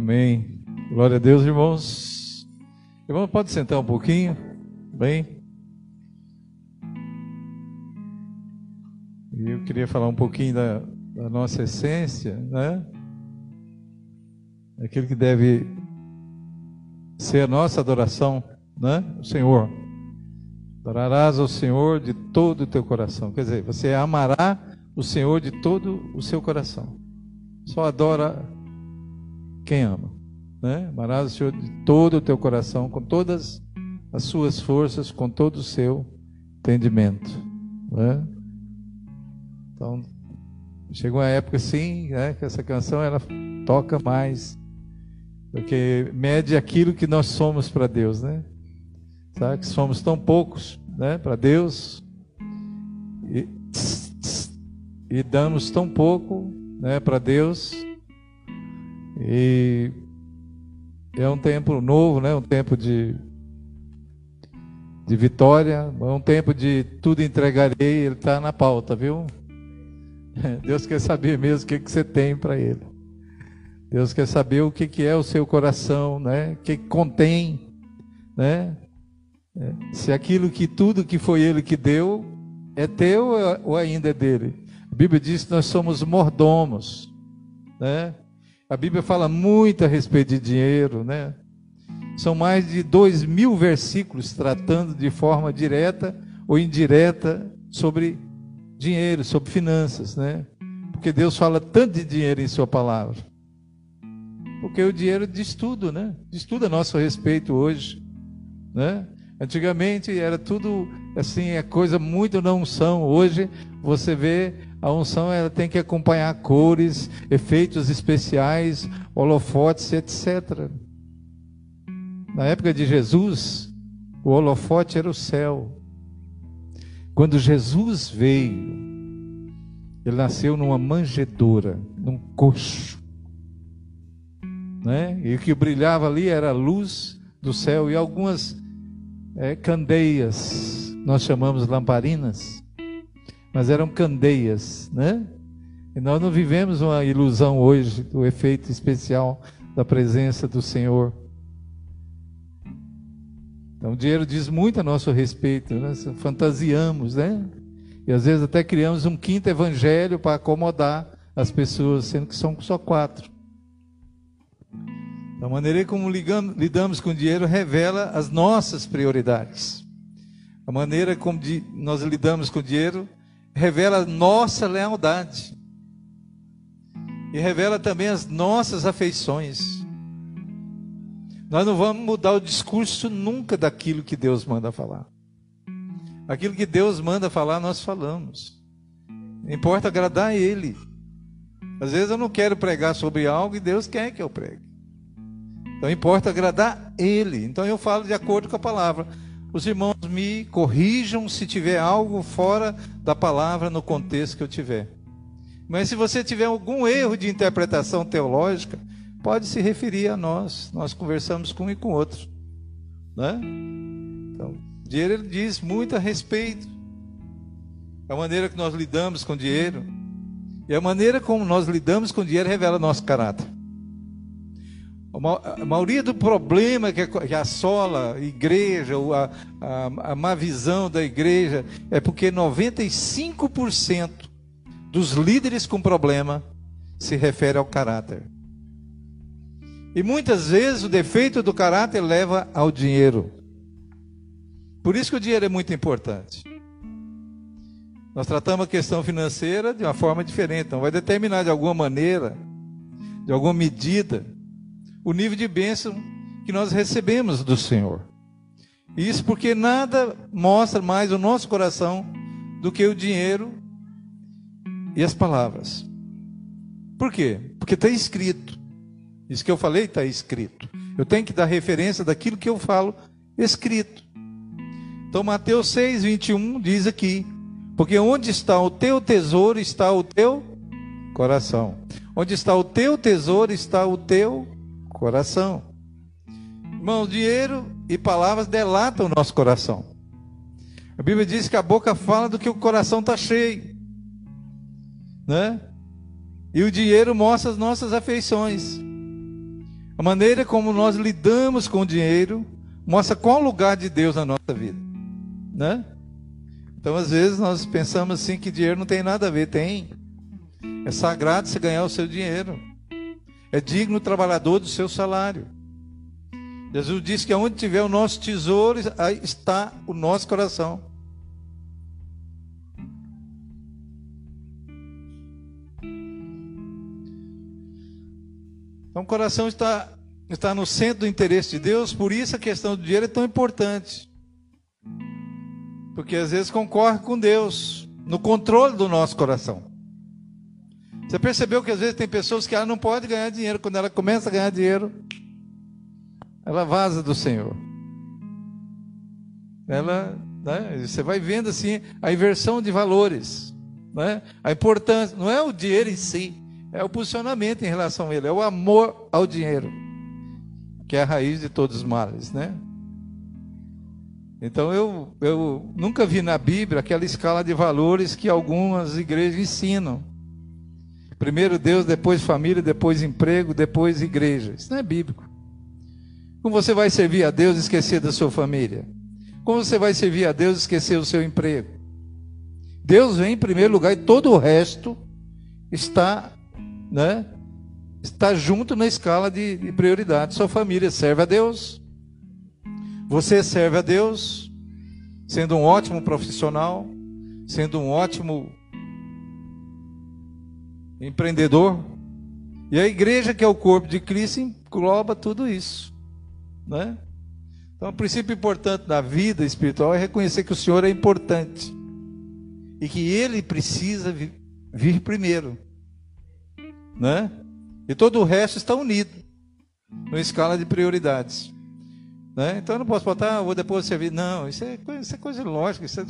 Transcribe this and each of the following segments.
Amém. Glória a Deus, irmãos. Irmão, pode sentar um pouquinho? Bem? Eu queria falar um pouquinho da, da nossa essência, né? Aquilo que deve ser a nossa adoração, né? O Senhor. Adorarás ao Senhor de todo o teu coração. Quer dizer, você amará o Senhor de todo o seu coração. Só adora quem ama. Né? Amarás o Senhor de todo o teu coração, com todas as suas forças, com todo o seu entendimento. Né? Então, chegou uma época assim, né, que essa canção ela toca mais, porque mede aquilo que nós somos para Deus, né? Sabe? Que somos tão poucos, né, para Deus, e, e damos tão pouco, né, para Deus, e é um tempo novo, né? Um tempo de, de vitória, é um tempo de tudo entregarei, ele está na pauta, viu? Deus quer saber mesmo o que, que você tem para ele. Deus quer saber o que, que é o seu coração, né? O que, que contém, né? É, se aquilo que tudo que foi ele que deu é teu ou ainda é dele. A Bíblia diz que nós somos mordomos, né? A Bíblia fala muito a respeito de dinheiro, né? São mais de dois mil versículos tratando de forma direta ou indireta sobre dinheiro, sobre finanças, né? Porque Deus fala tanto de dinheiro em Sua palavra. Porque o dinheiro diz tudo, né? Diz tudo a nosso respeito hoje, né? Antigamente era tudo assim, é coisa muito não unção. Hoje você vê a unção ela tem que acompanhar cores, efeitos especiais, holofotes, etc. Na época de Jesus, o holofote era o céu. Quando Jesus veio, ele nasceu numa manjedoura, num coxo. Né? E o que brilhava ali era a luz do céu e algumas é, candeias, nós chamamos lamparinas mas eram candeias, né? E nós não vivemos uma ilusão hoje do efeito especial da presença do Senhor. Então, o dinheiro diz muito a nosso respeito, né? fantasiamos, né? E às vezes até criamos um quinto evangelho para acomodar as pessoas, sendo que são só quatro. A maneira como ligamos, lidamos com o dinheiro revela as nossas prioridades. A maneira como nós lidamos com o dinheiro revela nossa lealdade e revela também as nossas afeições. Nós não vamos mudar o discurso nunca daquilo que Deus manda falar. Aquilo que Deus manda falar, nós falamos. Importa agradar a Ele. Às vezes eu não quero pregar sobre algo e Deus quer que eu pregue. Então importa agradar Ele. Então eu falo de acordo com a palavra os irmãos me corrijam se tiver algo fora da palavra no contexto que eu tiver. Mas se você tiver algum erro de interpretação teológica, pode se referir a nós. Nós conversamos com um e com outro. Né? Então, dinheiro diz muito a respeito. A maneira que nós lidamos com dinheiro. E a maneira como nós lidamos com dinheiro revela nosso caráter. A maioria do problema que assola a igreja, a, a, a má visão da igreja, é porque 95% dos líderes com problema se refere ao caráter. E muitas vezes o defeito do caráter leva ao dinheiro. Por isso que o dinheiro é muito importante. Nós tratamos a questão financeira de uma forma diferente. Então, vai determinar de alguma maneira, de alguma medida, o nível de bênção que nós recebemos do Senhor. Isso porque nada mostra mais o nosso coração do que o dinheiro e as palavras. Por quê? Porque está escrito. Isso que eu falei está escrito. Eu tenho que dar referência daquilo que eu falo escrito. Então, Mateus 6, 21 diz aqui: Porque onde está o teu tesouro, está o teu coração. Onde está o teu tesouro, está o teu coração. Irmãos, dinheiro e palavras delatam o nosso coração. A Bíblia diz que a boca fala do que o coração está cheio, né? E o dinheiro mostra as nossas afeições. A maneira como nós lidamos com o dinheiro mostra qual o lugar de Deus na nossa vida, né? Então, às vezes, nós pensamos assim que dinheiro não tem nada a ver. Tem. É sagrado você ganhar o seu dinheiro. É digno o trabalhador do seu salário. Jesus disse que onde tiver o nosso tesouro, aí está o nosso coração. Então, o coração está, está no centro do interesse de Deus, por isso a questão do dinheiro é tão importante. Porque às vezes concorre com Deus no controle do nosso coração. Você percebeu que às vezes tem pessoas que ela não pode ganhar dinheiro, quando ela começa a ganhar dinheiro, ela vaza do Senhor. Ela, né, você vai vendo assim a inversão de valores, né? A importância, não é o dinheiro em si, é o posicionamento em relação a ele, é o amor ao dinheiro, que é a raiz de todos os males, né? Então eu, eu nunca vi na Bíblia aquela escala de valores que algumas igrejas ensinam. Primeiro Deus, depois família, depois emprego, depois igreja. Isso não é bíblico. Como você vai servir a Deus e esquecer da sua família? Como você vai servir a Deus e esquecer o seu emprego? Deus vem em primeiro lugar e todo o resto está, né, está junto na escala de, de prioridade. Sua família serve a Deus, você serve a Deus, sendo um ótimo profissional, sendo um ótimo empreendedor. E a igreja, que é o corpo de Cristo, engloba tudo isso. Né? Então, o princípio importante da vida espiritual é reconhecer que o Senhor é importante e que Ele precisa vir primeiro, né? E todo o resto está unido numa escala de prioridades. Né? Então eu não posso botar, ah, vou depois servir. Não, isso é, isso é coisa lógica, isso é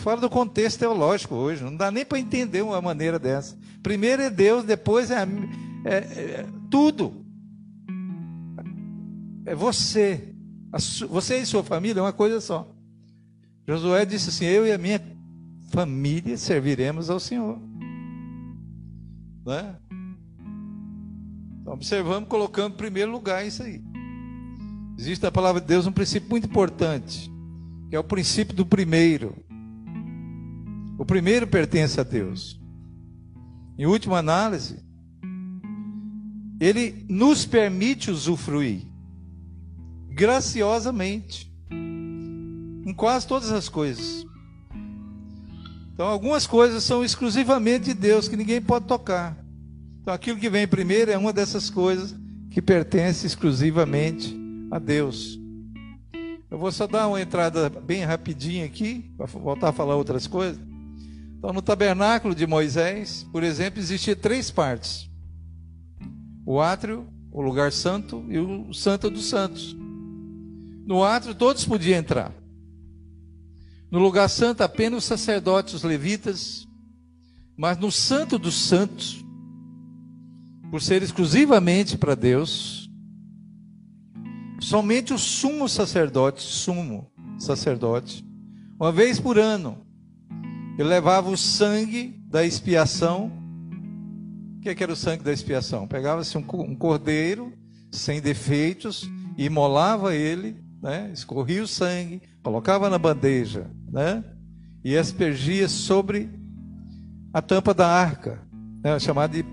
fora do contexto teológico hoje. Não dá nem para entender uma maneira dessa. Primeiro é Deus, depois é, é, é tudo. É você. você e sua família é uma coisa só. Josué disse assim: Eu e a minha família serviremos ao Senhor. Né? Então, observamos, colocando em primeiro lugar isso aí. Existe na palavra de Deus um princípio muito importante, que é o princípio do primeiro. O primeiro pertence a Deus. Em última análise, ele nos permite usufruir graciosamente em quase todas as coisas. Então, algumas coisas são exclusivamente de Deus que ninguém pode tocar. Então, aquilo que vem primeiro é uma dessas coisas que pertence exclusivamente a Deus. Eu vou só dar uma entrada bem rapidinha aqui, para voltar a falar outras coisas. Então, no tabernáculo de Moisés, por exemplo, existia três partes: o átrio, o lugar santo e o santo dos santos. No átrio, todos podiam entrar. No lugar santo, apenas os sacerdotes, os levitas. Mas no santo dos santos, por ser exclusivamente para Deus, Somente o sumo sacerdote, sumo sacerdote, uma vez por ano, ele levava o sangue da expiação. O que, é que era o sangue da expiação? Pegava-se um, cordeiro sem defeitos imolava ele, né? escorria o sangue, colocava na bandeja, né? e aspergia sobre a tampa da arca, né? chamada de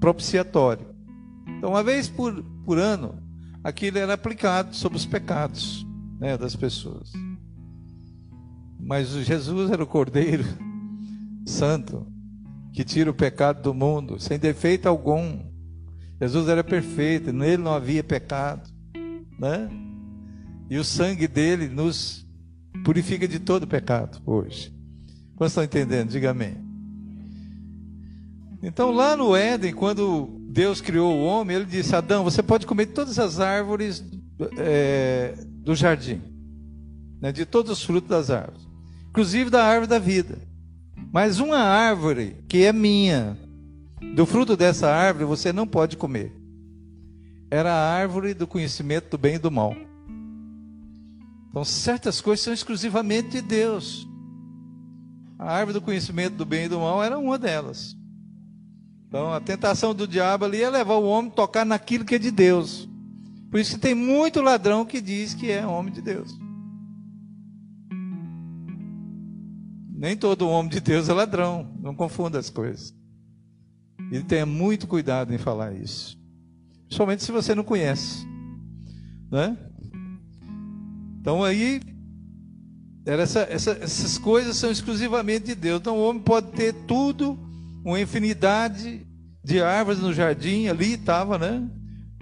propiciatório. Então, uma vez por, por ano, aquilo era aplicado sobre os pecados né, das pessoas. Mas Jesus era o Cordeiro Santo que tira o pecado do mundo, sem defeito algum. Jesus era perfeito, nele não havia pecado, né? E o sangue dele nos purifica de todo pecado hoje. Quantos estão entendendo? Diga amém. Então, lá no Éden, quando Deus criou o homem, ele disse: Adão, você pode comer todas as árvores é, do jardim, né, de todos os frutos das árvores, inclusive da árvore da vida. Mas uma árvore que é minha, do fruto dessa árvore você não pode comer. Era a árvore do conhecimento do bem e do mal. Então, certas coisas são exclusivamente de Deus. A árvore do conhecimento do bem e do mal era uma delas. Então a tentação do diabo ali é levar o homem a tocar naquilo que é de Deus. Por isso que tem muito ladrão que diz que é homem de Deus. Nem todo homem de Deus é ladrão. Não confunda as coisas. E tenha muito cuidado em falar isso. Somente se você não conhece. Né? Então aí, essa, essa, essas coisas são exclusivamente de Deus. Então o homem pode ter tudo, uma infinidade de árvores no jardim, ali estava, né?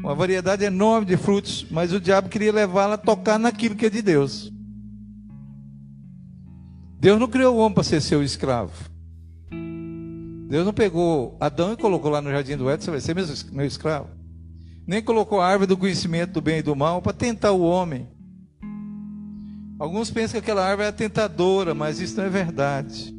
Uma variedade enorme de frutos, mas o diabo queria levá-la a tocar naquilo que é de Deus. Deus não criou o homem para ser seu escravo. Deus não pegou Adão e colocou lá no jardim do Éden, você vai ser meu escravo. Nem colocou a árvore do conhecimento do bem e do mal para tentar o homem. Alguns pensam que aquela árvore é tentadora, mas isso não é verdade.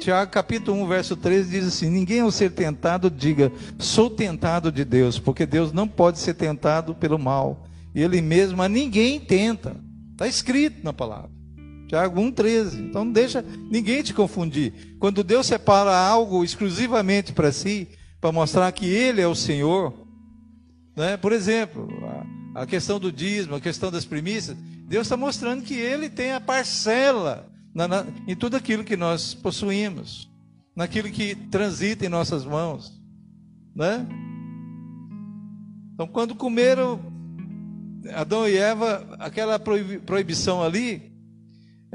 Tiago capítulo 1, verso 13 diz assim: Ninguém ao ser tentado diga, sou tentado de Deus, porque Deus não pode ser tentado pelo mal. E Ele mesmo a ninguém tenta. Está escrito na palavra. Tiago 1,13. Então não deixa ninguém te confundir. Quando Deus separa algo exclusivamente para si, para mostrar que Ele é o Senhor, né? por exemplo, a, a questão do dízimo, a questão das primícias, Deus está mostrando que Ele tem a parcela na, na, em tudo aquilo que nós possuímos, naquilo que transita em nossas mãos. Né? Então, quando comeram Adão e Eva, aquela proibição ali,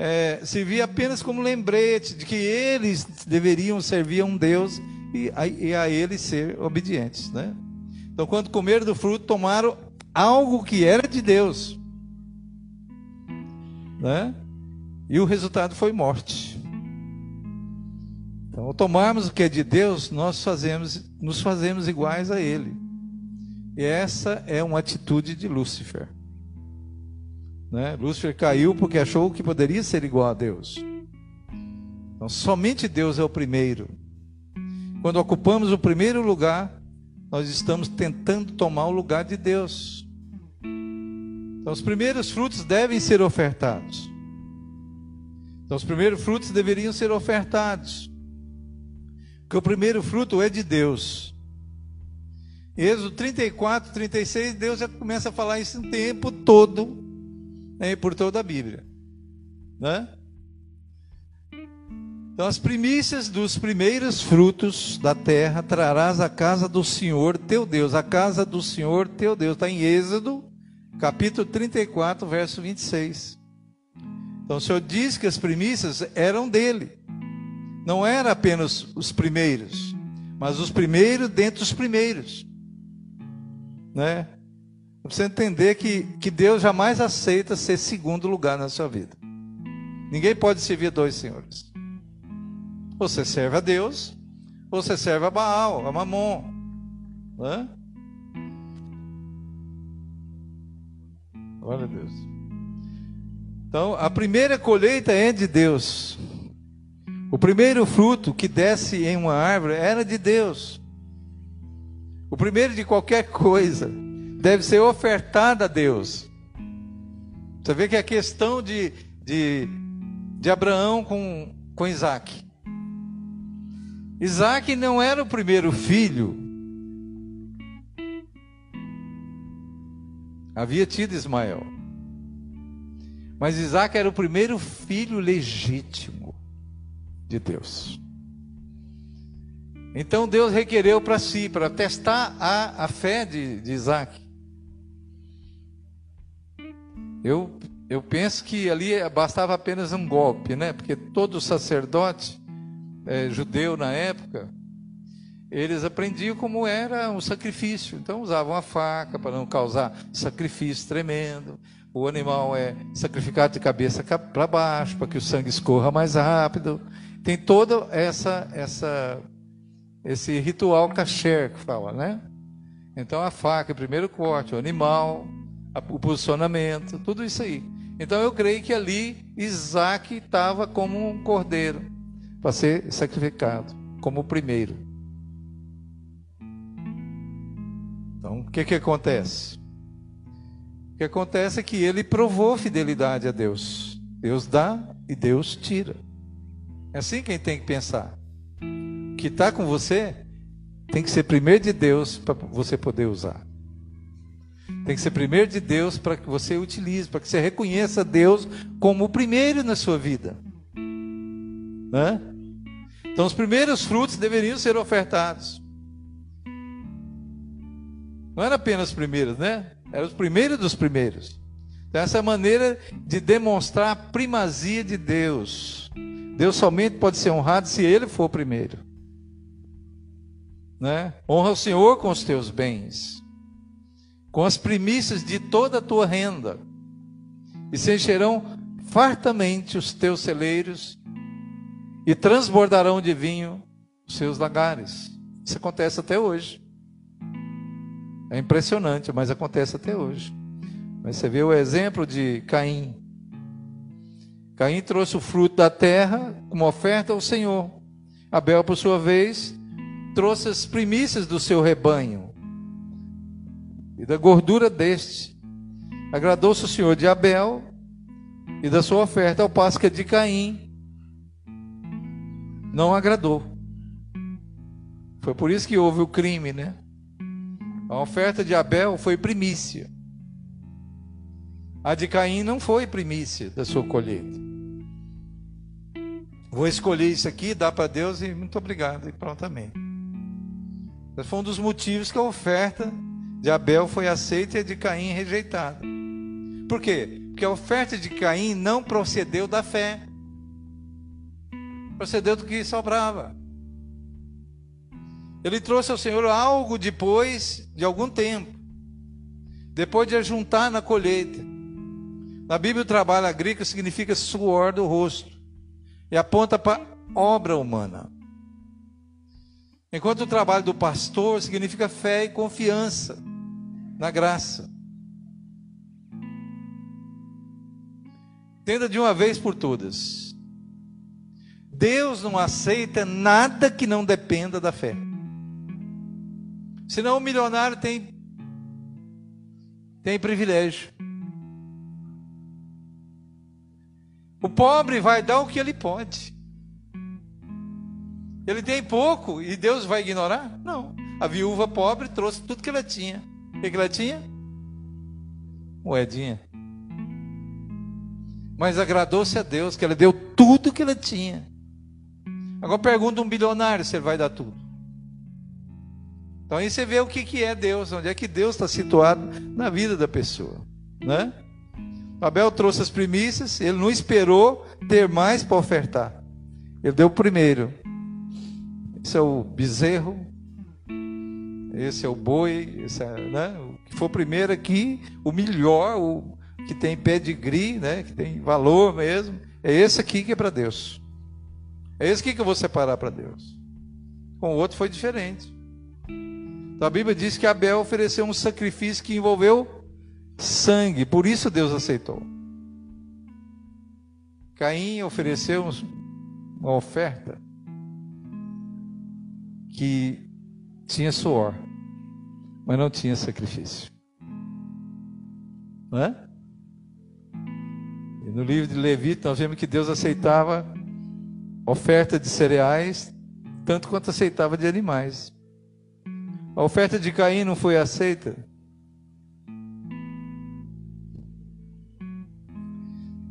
é, servia apenas como lembrete de que eles deveriam servir a um Deus e a, e a ele ser obedientes. Né? Então, quando comeram do fruto, tomaram algo que era de Deus. Né? E o resultado foi morte. Então, ao tomarmos o que é de Deus, nós fazemos, nos fazemos iguais a Ele. E essa é uma atitude de Lúcifer. Né? Lúcifer caiu porque achou que poderia ser igual a Deus. Então, somente Deus é o primeiro. Quando ocupamos o primeiro lugar, nós estamos tentando tomar o lugar de Deus. Então, os primeiros frutos devem ser ofertados. Então, os primeiros frutos deveriam ser ofertados. Porque o primeiro fruto é de Deus. Êxodo 34, 36, Deus já começa a falar isso o tempo todo né, por toda a Bíblia. Né? Então, as primícias dos primeiros frutos da terra trarás à casa do Senhor teu Deus. A casa do Senhor teu Deus. Está em Êxodo, capítulo 34, verso 26. Então, o Senhor diz que as primícias eram dele. Não era apenas os primeiros, mas os primeiros dentre os primeiros. Né? Você entender que, que Deus jamais aceita ser segundo lugar na sua vida. Ninguém pode servir dois senhores. Você serve a Deus, ou você serve a Baal, a Mamon. Né? Glória a Deus. Então, a primeira colheita é de Deus. O primeiro fruto que desce em uma árvore era de Deus. O primeiro de qualquer coisa deve ser ofertada a Deus. Você vê que a questão de, de, de Abraão com, com Isaac. Isaac não era o primeiro filho. Havia tido Ismael. Mas Isaac era o primeiro filho legítimo de Deus. Então Deus requereu para si, para testar a, a fé de, de Isaac. Eu, eu penso que ali bastava apenas um golpe, né? Porque todo sacerdote é, judeu na época, eles aprendiam como era o sacrifício. Então usavam a faca para não causar sacrifício tremendo. O animal é sacrificado de cabeça para baixo para que o sangue escorra mais rápido. Tem todo essa essa esse ritual kasher que fala, né? Então a faca, primeiro corte, o animal, o posicionamento, tudo isso aí. Então eu creio que ali Isaac estava como um cordeiro para ser sacrificado, como o primeiro. Então o que, que acontece? O que acontece é que ele provou fidelidade a Deus. Deus dá e Deus tira. É assim que a gente tem que pensar. O que está com você tem que ser primeiro de Deus para você poder usar. Tem que ser primeiro de Deus para que você utilize, para que você reconheça Deus como o primeiro na sua vida. Né? Então, os primeiros frutos deveriam ser ofertados. Não era apenas os primeiros, né? Eram os primeiros dos primeiros. Então, essa é a maneira de demonstrar a primazia de Deus. Deus somente pode ser honrado se Ele for o primeiro. Né? Honra o Senhor com os teus bens, com as primícias de toda a tua renda, e se encherão fartamente os teus celeiros, e transbordarão de vinho os seus lagares. Isso acontece até hoje. É impressionante, mas acontece até hoje. Mas você vê o exemplo de Caim. Caim trouxe o fruto da terra como oferta ao Senhor. Abel, por sua vez, trouxe as primícias do seu rebanho e da gordura deste. Agradou-se o Senhor de Abel e da sua oferta, ao passo que de Caim não agradou. Foi por isso que houve o crime, né? A oferta de Abel foi primícia. A de Caim não foi primícia da sua colheita. Vou escolher isso aqui, dar para Deus e muito obrigado, e pronto, amém. Esse foi um dos motivos que a oferta de Abel foi aceita e a de Caim rejeitada. Por quê? Porque a oferta de Caim não procedeu da fé, procedeu do que sobrava. Ele trouxe ao Senhor algo depois de algum tempo, depois de ajuntar na colheita. Na Bíblia, o trabalho agrícola significa suor do rosto e aponta para obra humana. Enquanto o trabalho do pastor significa fé e confiança na graça. Entenda de uma vez por todas. Deus não aceita nada que não dependa da fé. Senão o milionário tem tem privilégio. O pobre vai dar o que ele pode. Ele tem pouco e Deus vai ignorar? Não. A viúva pobre trouxe tudo que ela tinha. O que, ela tinha? Moedinha. Mas agradou-se a Deus que ela deu tudo que ela tinha. Agora pergunta um bilionário se ele vai dar tudo. Então aí você vê o que, que é Deus, onde é que Deus está situado na vida da pessoa. Né? Abel trouxe as primícias, ele não esperou ter mais para ofertar. Ele deu o primeiro. Esse é o bezerro, esse é o boi, esse é, né? o que for primeiro aqui, o melhor, o que tem pedigree, né? que tem valor mesmo, é esse aqui que é para Deus. É esse aqui que eu vou separar para Deus. Com o outro foi diferente. Então a Bíblia diz que Abel ofereceu um sacrifício que envolveu sangue, por isso Deus aceitou. Caim ofereceu uma oferta que tinha suor, mas não tinha sacrifício. Não é? E no livro de Levita nós vemos que Deus aceitava oferta de cereais tanto quanto aceitava de animais. A oferta de Caim não foi aceita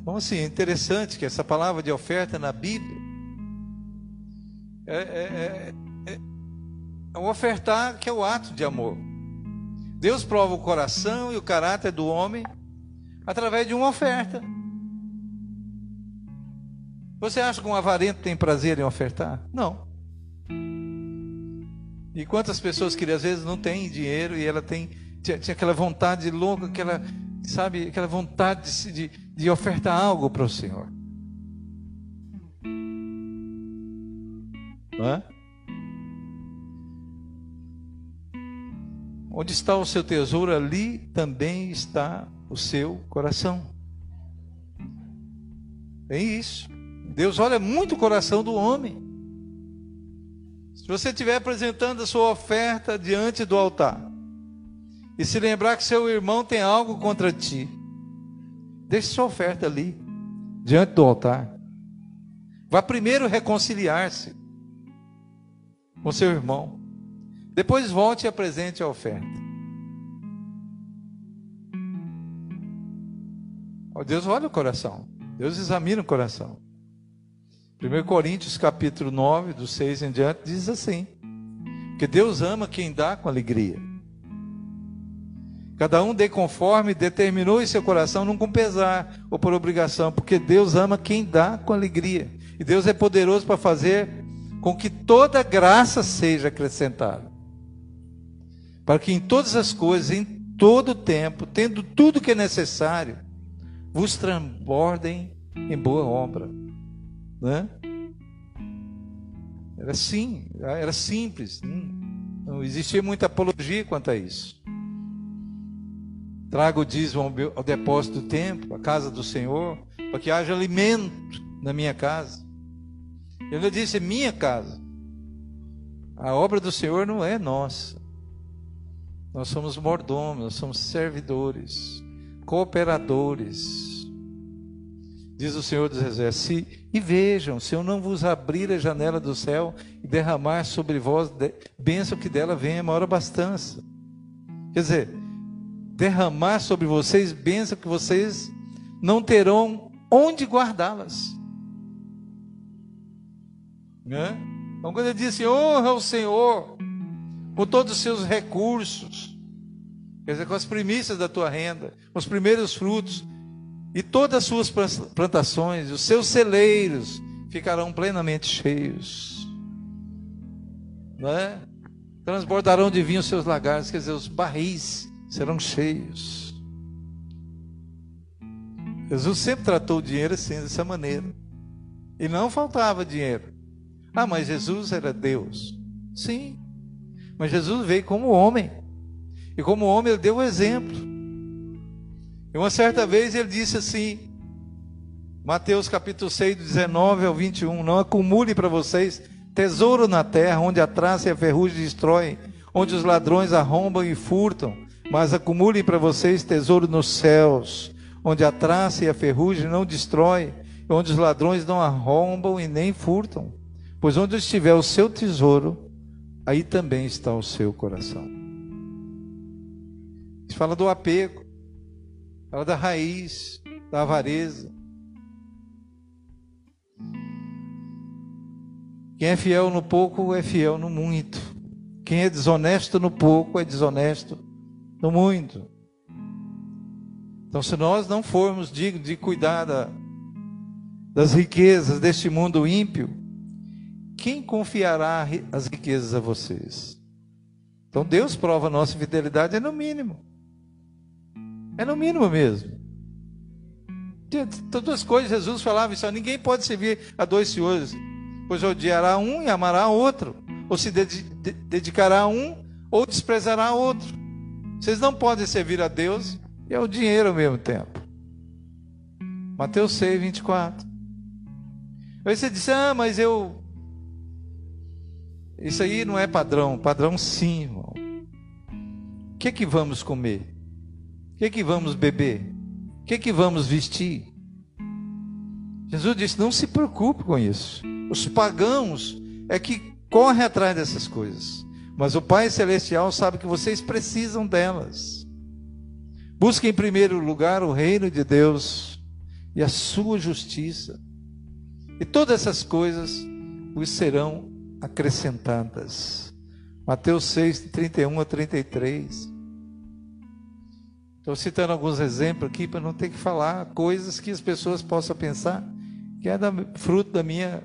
Então, assim, é interessante que essa palavra de oferta na Bíblia é, é, é, o ofertar que é o ato de amor. Deus prova o coração e o caráter do homem através de uma oferta. Você acha que um avarento tem prazer em ofertar? Não. E quantas pessoas que às vezes não têm dinheiro e ela tem tinha, tinha aquela vontade louca, aquela sabe, aquela vontade de, de, de ofertar algo para o Senhor. Não é? Onde está o seu tesouro, ali também está o seu coração. É isso. Deus olha muito o coração do homem. Se você estiver apresentando a sua oferta diante do altar, e se lembrar que seu irmão tem algo contra ti, deixe sua oferta ali, diante do altar. Vá primeiro reconciliar-se com seu irmão. Depois volte e apresente a oferta. Deus olha o coração. Deus examina o coração. 1 Coríntios capítulo 9, do 6 em diante, diz assim: Que Deus ama quem dá com alegria. Cada um dê conforme determinou em seu coração, não com pesar ou por obrigação, porque Deus ama quem dá com alegria. E Deus é poderoso para fazer com que toda graça seja acrescentada. Para que em todas as coisas, em todo o tempo, tendo tudo que é necessário, vos transbordem em boa obra. Né? Era assim, era simples. Não existia muita apologia quanto a isso. Traga o dízimo ao depósito do templo, à casa do Senhor, para que haja alimento na minha casa. Ele disse: minha casa. A obra do Senhor não é nossa. Nós somos mordomos, nós somos servidores, cooperadores. Diz o Senhor dos Exércitos: E vejam, se eu não vos abrir a janela do céu e derramar sobre vós bênção que dela venha maior abastança. Quer dizer, derramar sobre vocês bênção que vocês não terão onde guardá-las. Né? Então, quando ele diz assim, honra o Senhor com todos os seus recursos, quer dizer, com as primícias da tua renda, com os primeiros frutos, e todas as suas plantações, os seus celeiros ficarão plenamente cheios. Não é? Transbordarão de vinho os seus lagares, quer dizer, os barris serão cheios. Jesus sempre tratou o dinheiro assim, dessa maneira. E não faltava dinheiro. Ah, mas Jesus era Deus. Sim. Mas Jesus veio como homem. E como homem ele deu o exemplo. E uma certa vez ele disse assim, Mateus capítulo 6, 19 ao 21, não acumule para vocês tesouro na terra, onde a traça e a ferrugem destroem, onde os ladrões arrombam e furtam, mas acumulem para vocês tesouro nos céus, onde a traça e a ferrugem não destrói, onde os ladrões não arrombam e nem furtam. Pois onde estiver o seu tesouro, aí também está o seu coração. Fala do apego, fala da raiz, da avareza. Quem é fiel no pouco é fiel no muito. Quem é desonesto no pouco é desonesto no muito. Então, se nós não formos dignos de cuidar da, das riquezas deste mundo ímpio, quem confiará as riquezas a vocês? Então Deus prova a nossa fidelidade é no mínimo. É no mínimo mesmo. Todas as coisas Jesus falava isso, ninguém pode servir a dois senhores, pois odiará um e amará outro, ou se dedicará a um ou desprezará outro. Vocês não podem servir a Deus e ao dinheiro ao mesmo tempo. Mateus 6, 24. Aí você disse, ah, mas eu isso aí não é padrão, padrão sim, irmão. O que é que vamos comer? O que é que vamos beber? O que é que vamos vestir? Jesus disse: não se preocupe com isso. Os pagãos é que correm atrás dessas coisas. Mas o Pai Celestial sabe que vocês precisam delas. Busque em primeiro lugar o reino de Deus e a sua justiça. E todas essas coisas os serão acrescentadas. Mateus 6, 31 a 33. Estou citando alguns exemplos aqui para não ter que falar coisas que as pessoas possam pensar que é da, fruto da minha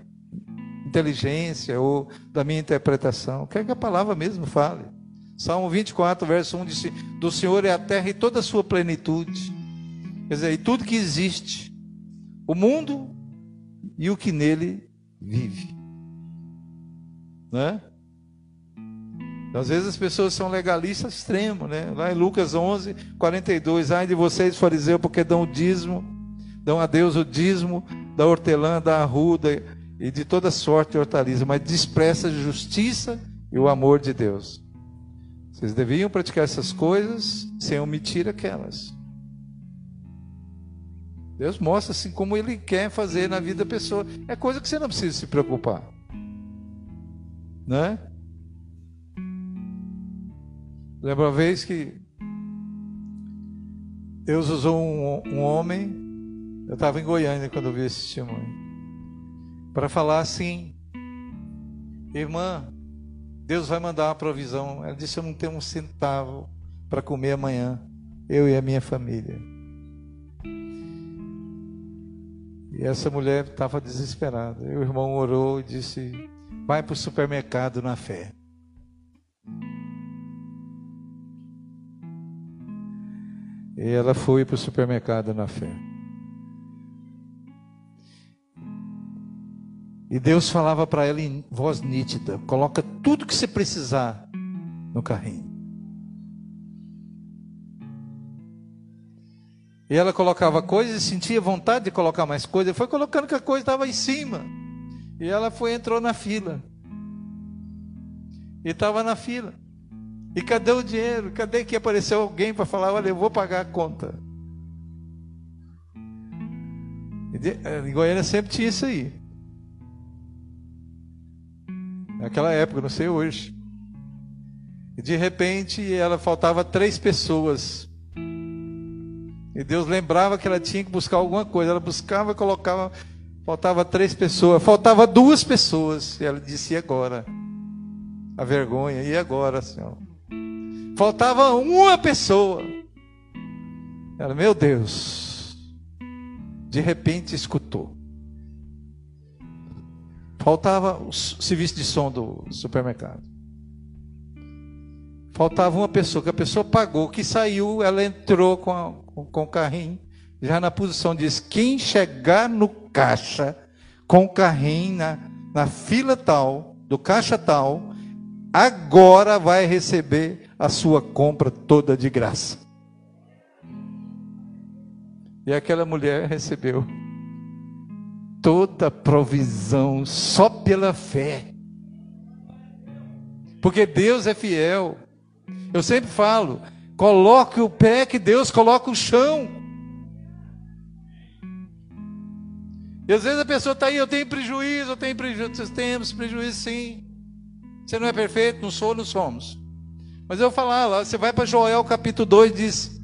inteligência ou da minha interpretação. Quer que a palavra mesmo fale. Salmo 24, verso 1 diz: Do Senhor é a terra e toda a sua plenitude. Quer dizer, e tudo que existe, o mundo e o que nele vive. Né? Às vezes as pessoas são legalistas extremos, né? Lá em Lucas 11, 42, ai de vocês, fariseus, porque dão o dízimo, dão a Deus o dízimo da hortelã, da arruda e de toda sorte de hortaliça, mas despreza a justiça e o amor de Deus. Vocês deviam praticar essas coisas sem omitir aquelas. Deus mostra assim como Ele quer fazer na vida da pessoa. É coisa que você não precisa se preocupar né? Lembra uma vez que Deus usou um, um homem Eu estava em Goiânia quando eu vi esse testemunho. Para falar assim, irmã, Deus vai mandar uma provisão. Ela disse: Eu não tenho um centavo para comer amanhã, eu e a minha família. E essa mulher estava desesperada. E o irmão orou e disse: Vai para o supermercado na fé. E ela foi para o supermercado na fé. E Deus falava para ela em voz nítida: coloca tudo que você precisar no carrinho. E ela colocava coisas e sentia vontade de colocar mais coisas. Foi colocando que a coisa estava em cima. E ela foi entrou na fila. E estava na fila. E cadê o dinheiro? Cadê que apareceu alguém para falar, olha, eu vou pagar a conta? Eh, em Goiânia sempre tinha isso aí. Naquela época, não sei hoje. E de repente ela faltava três pessoas. E Deus lembrava que ela tinha que buscar alguma coisa. Ela buscava colocava. Faltava três pessoas. Faltava duas pessoas. E ela disse: e agora? A vergonha. E agora, Senhor? Faltava uma pessoa. Ela, meu Deus. De repente escutou. Faltava o serviço de som do supermercado. Faltava uma pessoa, que a pessoa pagou, que saiu, ela entrou com, a, com, com o carrinho, já na posição diz: quem chegar no caixa com o carrinho na, na fila tal, do caixa tal, agora vai receber a sua compra toda de graça. E aquela mulher recebeu toda provisão só pela fé. Porque Deus é fiel. Eu sempre falo, coloque o pé que Deus coloca o chão. E às vezes a pessoa está aí, eu tenho prejuízo, eu tenho prejuízo. Vocês temos prejuízo sim. Você não é perfeito, não sou, não somos. Mas eu falar lá, você vai para Joel capítulo 2 diz: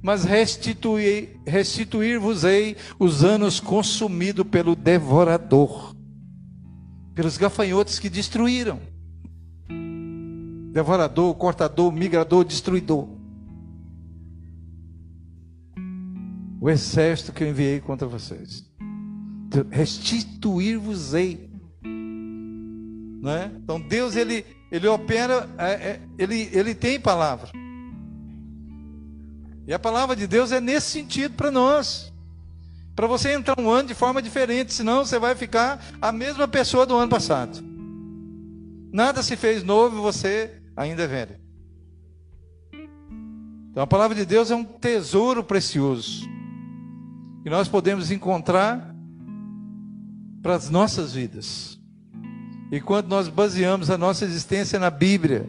"Mas restituir restituir-vos-ei os anos consumidos pelo devorador, pelos gafanhotos que destruíram. Devorador, cortador, migrador, destruidor. O exército que eu enviei contra vocês. Restituir-vos-ei. Né? Então Deus ele ele opera, é, é, ele, ele tem palavra. E a palavra de Deus é nesse sentido para nós. Para você entrar um ano de forma diferente, senão você vai ficar a mesma pessoa do ano passado. Nada se fez novo você ainda é velho. Então a palavra de Deus é um tesouro precioso que nós podemos encontrar para as nossas vidas. E quando nós baseamos a nossa existência na Bíblia,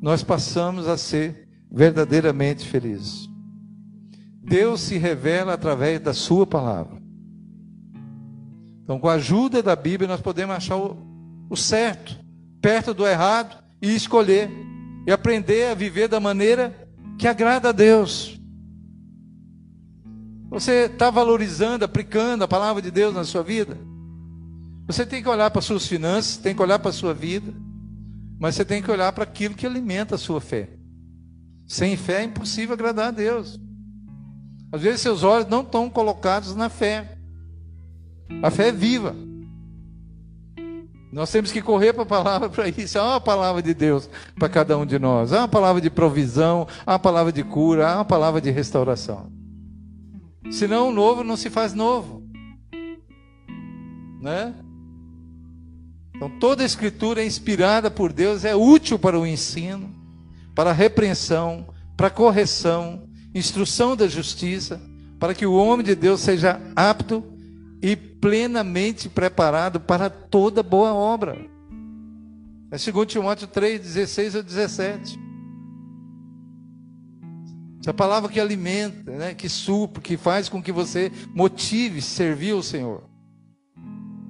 nós passamos a ser verdadeiramente felizes. Deus se revela através da Sua palavra. Então, com a ajuda da Bíblia, nós podemos achar o, o certo, perto do errado, e escolher, e aprender a viver da maneira que agrada a Deus. Você está valorizando, aplicando a palavra de Deus na sua vida? Você tem que olhar para as suas finanças, tem que olhar para a sua vida, mas você tem que olhar para aquilo que alimenta a sua fé. Sem fé é impossível agradar a Deus. Às vezes seus olhos não estão colocados na fé. A fé é viva. Nós temos que correr para a palavra para isso. Há uma palavra de Deus para cada um de nós. Há uma palavra de provisão, há uma palavra de cura, há uma palavra de restauração. Senão o novo não se faz novo. Né? Então, toda a escritura é inspirada por Deus, é útil para o ensino, para a repreensão, para a correção, instrução da justiça, para que o homem de Deus seja apto e plenamente preparado para toda boa obra. É 2 Timóteo 3, 16 a 17. Essa palavra que alimenta, né, que supra, que faz com que você motive servir o Senhor.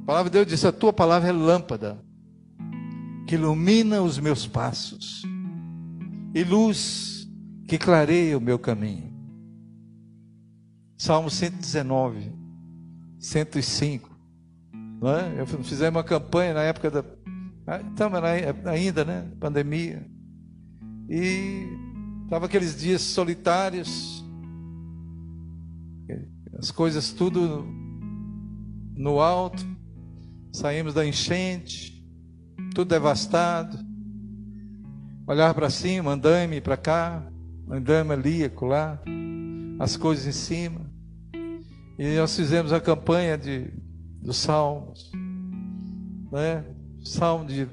A palavra de Deus diz: A tua palavra é lâmpada que ilumina os meus passos e luz que clareia o meu caminho. Salmo 119, 105. Não é? Eu fizemos uma campanha na época da. Estamos ainda, né? Pandemia. E estava aqueles dias solitários, as coisas tudo no alto, saímos da enchente, tudo devastado. Olhar para cima, andame para cá, andame ali, acolá, as coisas em cima. E nós fizemos a campanha de, dos salmos, né? Salmo de.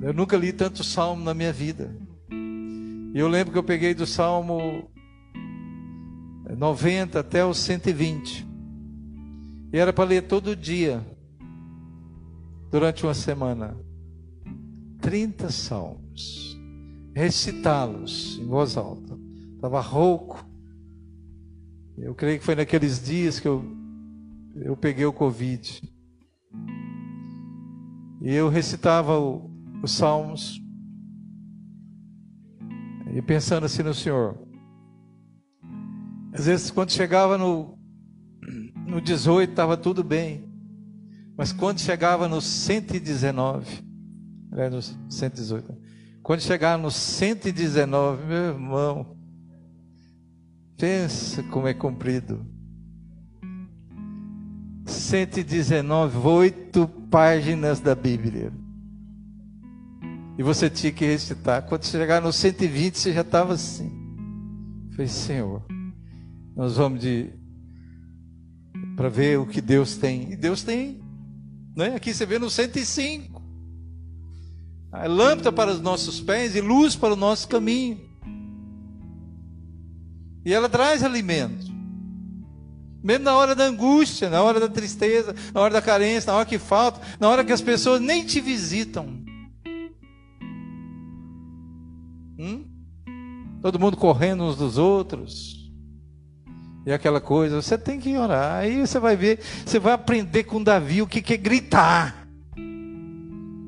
Eu nunca li tanto salmo na minha vida. E eu lembro que eu peguei do Salmo 90 até o 120. E era para ler todo dia, durante uma semana. 30 salmos. Recitá-los em voz alta. Estava rouco. Eu creio que foi naqueles dias que eu, eu peguei o Covid. E eu recitava os salmos e pensando assim no Senhor. Às vezes, quando chegava no, no 18, estava tudo bem. Mas quando chegava no 119, é no 118, quando chegava no 119, meu irmão, pensa como é comprido. 119, oito páginas da Bíblia. E você tinha que recitar. Quando chegar no 120, você já estava assim. Falei, Senhor, nós vamos de para ver o que Deus tem. E Deus tem. Né? Aqui você vê no 105. A lâmpada para os nossos pés e luz para o nosso caminho. E ela traz alimento. Mesmo na hora da angústia, na hora da tristeza, na hora da carência, na hora que falta, na hora que as pessoas nem te visitam. Hum? Todo mundo correndo uns dos outros. E aquela coisa, você tem que orar. Aí você vai ver, você vai aprender com Davi o que, que é gritar.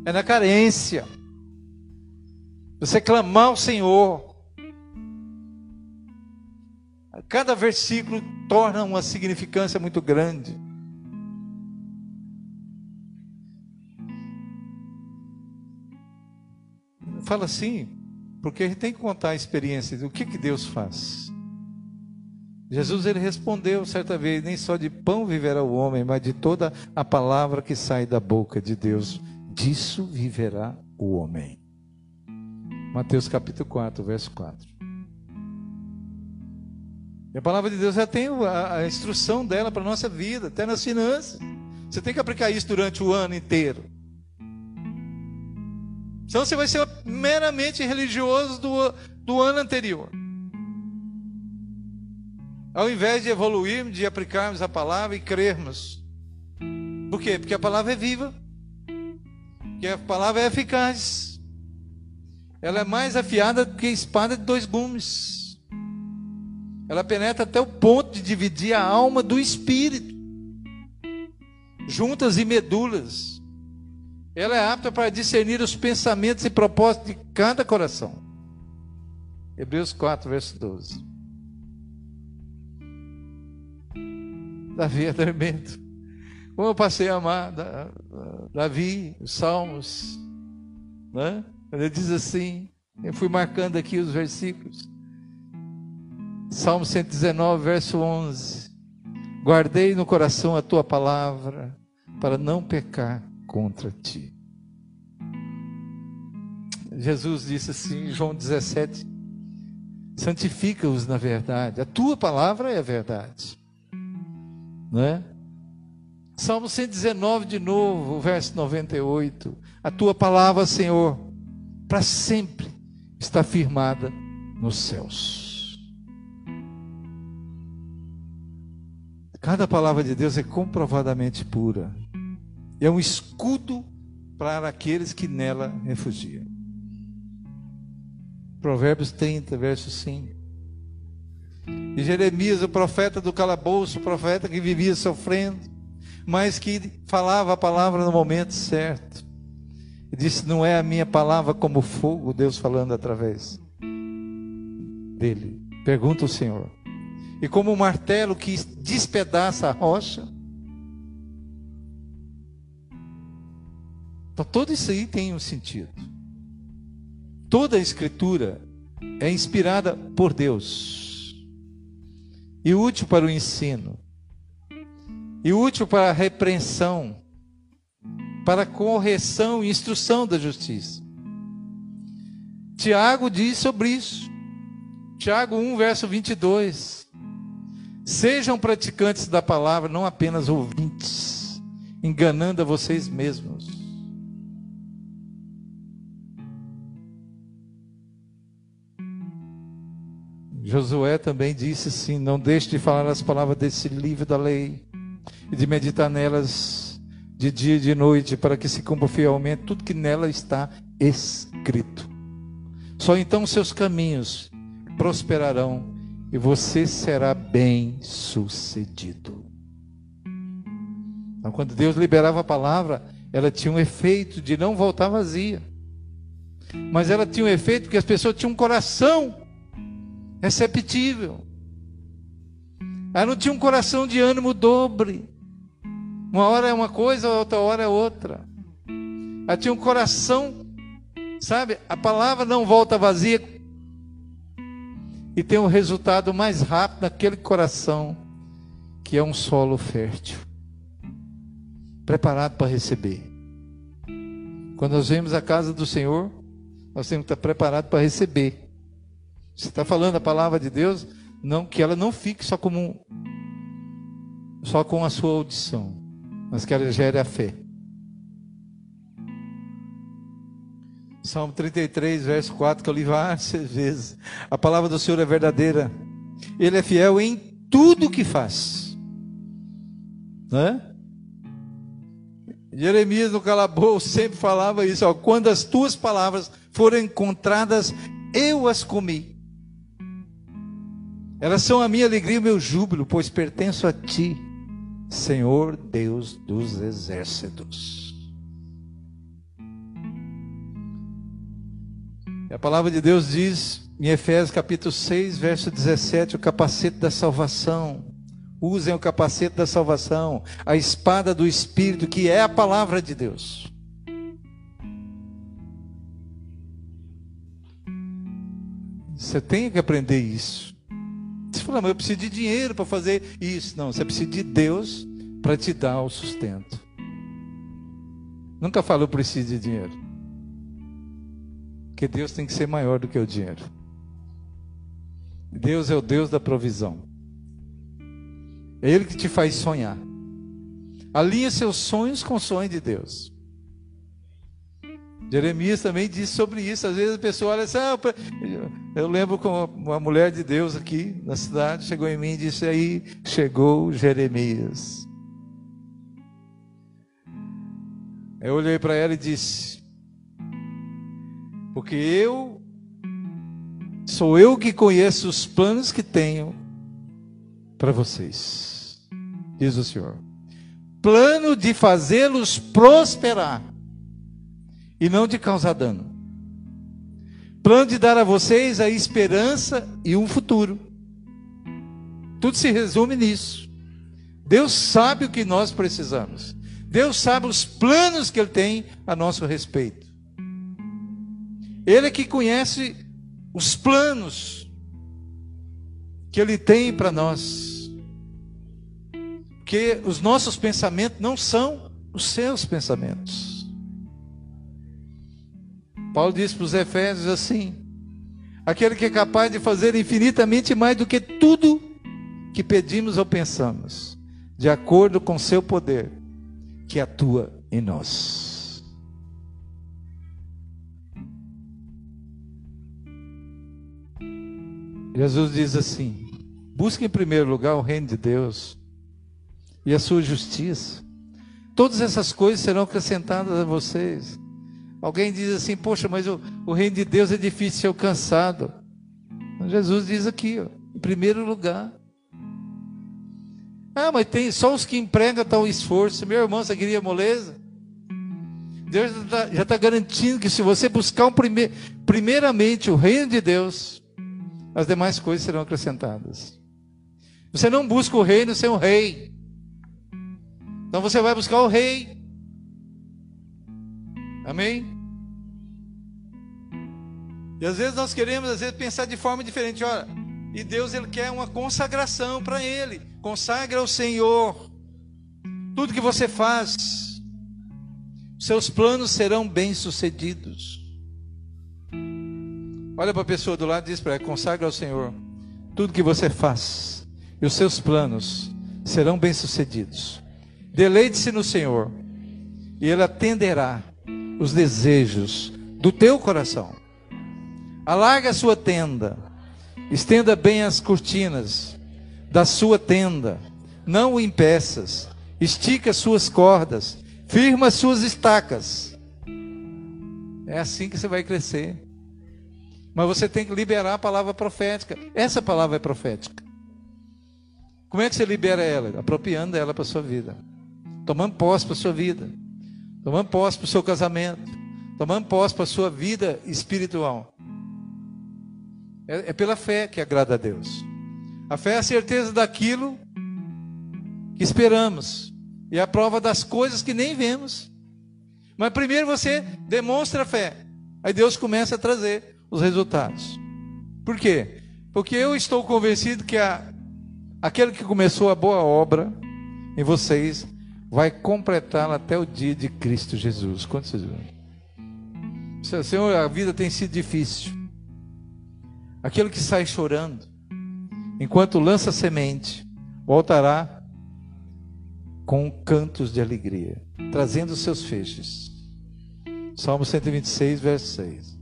É na carência. Você clamar ao Senhor. Cada versículo torna uma significância muito grande. Fala assim, porque a gente tem que contar a experiência do que, que Deus faz. Jesus ele respondeu certa vez: nem só de pão viverá o homem, mas de toda a palavra que sai da boca de Deus, disso viverá o homem. Mateus capítulo 4, verso 4. E a palavra de Deus já tem a, a instrução dela para a nossa vida, até nas finanças. Você tem que aplicar isso durante o ano inteiro. Senão você vai ser meramente religioso do, do ano anterior. Ao invés de evoluirmos, de aplicarmos a palavra e crermos. Por quê? Porque a palavra é viva. Porque a palavra é eficaz. Ela é mais afiada do que a espada de dois gumes. Ela penetra até o ponto de dividir a alma do espírito, juntas e medulas ela é apta para discernir os pensamentos e propósitos de cada coração. Hebreus 4, verso 12. Davi é tremendo. Como eu passei a amar Davi, os Salmos, né? Ele diz assim, eu fui marcando aqui os versículos. Salmo 119, verso 11. Guardei no coração a tua palavra para não pecar contra ti. Jesus disse assim, João 17: santifica-os na verdade, a tua palavra é a verdade, não é? Salmo 119 de novo, verso 98: a tua palavra, Senhor, para sempre está firmada nos céus. Cada palavra de Deus é comprovadamente pura é um escudo para aqueles que nela refugiam. Provérbios 30, verso 5. E Jeremias, o profeta do calabouço, o profeta que vivia sofrendo, mas que falava a palavra no momento certo. E disse: Não é a minha palavra como fogo, Deus falando através dele. Pergunta o Senhor. e como um martelo que despedaça a rocha. Então, tudo isso aí tem um sentido. Toda a Escritura é inspirada por Deus e útil para o ensino, e útil para a repreensão, para a correção e instrução da justiça. Tiago diz sobre isso. Tiago 1, verso 22. Sejam praticantes da palavra, não apenas ouvintes, enganando a vocês mesmos. Josué também disse assim: Não deixe de falar as palavras desse livro da lei e de meditar nelas de dia e de noite, para que se cumpra fielmente tudo que nela está escrito. Só então seus caminhos prosperarão e você será bem sucedido. Então, quando Deus liberava a palavra, ela tinha um efeito de não voltar vazia. Mas ela tinha um efeito que as pessoas tinham um coração receptível. Ela não tinha um coração de ânimo dobre. Uma hora é uma coisa, outra hora é outra. Ela tinha um coração, sabe? A palavra não volta vazia e tem um resultado mais rápido naquele coração que é um solo fértil, preparado para receber. Quando nós vemos a casa do Senhor, nós temos que estar preparados para receber. Você está falando a palavra de Deus, não que ela não fique só como só com a sua audição, mas que ela gere a fé. Salmo 33, verso 4, que eu li várias vezes. A palavra do Senhor é verdadeira. Ele é fiel em tudo que faz. Né? Jeremias no calabouço sempre falava isso: ó, quando as tuas palavras foram encontradas, eu as comi. Elas são a minha alegria e o meu júbilo, pois pertenço a ti, Senhor Deus dos exércitos. E a palavra de Deus diz em Efésios capítulo 6, verso 17, o capacete da salvação. Usem o capacete da salvação, a espada do Espírito, que é a palavra de Deus. Você tem que aprender isso. Você fala, mas eu preciso de dinheiro para fazer isso. Não, você precisa de Deus para te dar o sustento. Nunca falo eu preciso de dinheiro. Porque Deus tem que ser maior do que o dinheiro. Deus é o Deus da provisão. É Ele que te faz sonhar. Alinha seus sonhos com o sonho de Deus. Jeremias também disse sobre isso. Às vezes a pessoa olha assim, ah, eu lembro com uma mulher de Deus aqui na cidade, chegou em mim e disse aí, chegou Jeremias. Eu olhei para ela e disse, porque eu sou eu que conheço os planos que tenho para vocês, diz o Senhor. Plano de fazê-los prosperar e não de causar dano. Plano de dar a vocês a esperança e um futuro. Tudo se resume nisso. Deus sabe o que nós precisamos. Deus sabe os planos que Ele tem a nosso respeito. Ele é que conhece os planos que Ele tem para nós. Porque os nossos pensamentos não são os seus pensamentos. Paulo diz para os Efésios assim: aquele que é capaz de fazer infinitamente mais do que tudo que pedimos ou pensamos, de acordo com seu poder que atua em nós. Jesus diz assim: busque em primeiro lugar o reino de Deus e a sua justiça. Todas essas coisas serão acrescentadas a vocês. Alguém diz assim, poxa, mas o, o reino de Deus é difícil de ser alcançado. Jesus diz aqui, ó, em primeiro lugar. Ah, mas tem só os que empregam tal esforço. Meu irmão, você queria moleza? Deus já está tá garantindo que se você buscar um prime, primeiramente o reino de Deus, as demais coisas serão acrescentadas. Você não busca o reino sem o rei. Então você vai buscar o rei. Amém? E às vezes nós queremos às vezes pensar de forma diferente, olha, e Deus ele quer uma consagração para ele. Consagra ao Senhor. Tudo que você faz, seus planos serão bem-sucedidos. Olha para a pessoa do lado e diz para ela: consagra ao Senhor tudo que você faz, e os seus planos serão bem-sucedidos. Deleite-se no Senhor, e Ele atenderá os desejos do teu coração. Alarga a sua tenda, estenda bem as cortinas da sua tenda, não o impeças, estica suas cordas, firma suas estacas. É assim que você vai crescer. Mas você tem que liberar a palavra profética. Essa palavra é profética. Como é que você libera ela? Apropriando ela para a sua vida. Tomando posse para a sua vida. Tomando posse para o seu casamento. Tomando posse para a sua vida espiritual. É, é pela fé que agrada a Deus. A fé é a certeza daquilo que esperamos. E é a prova das coisas que nem vemos. Mas primeiro você demonstra a fé. Aí Deus começa a trazer os resultados. Por quê? Porque eu estou convencido que a, aquele que começou a boa obra em vocês vai completá-la até o dia de Cristo Jesus. Quantos vocês viram? Senhor, a vida tem sido difícil. Aquele que sai chorando, enquanto lança semente, voltará com cantos de alegria, trazendo seus feixes. Salmo 126, verso 6.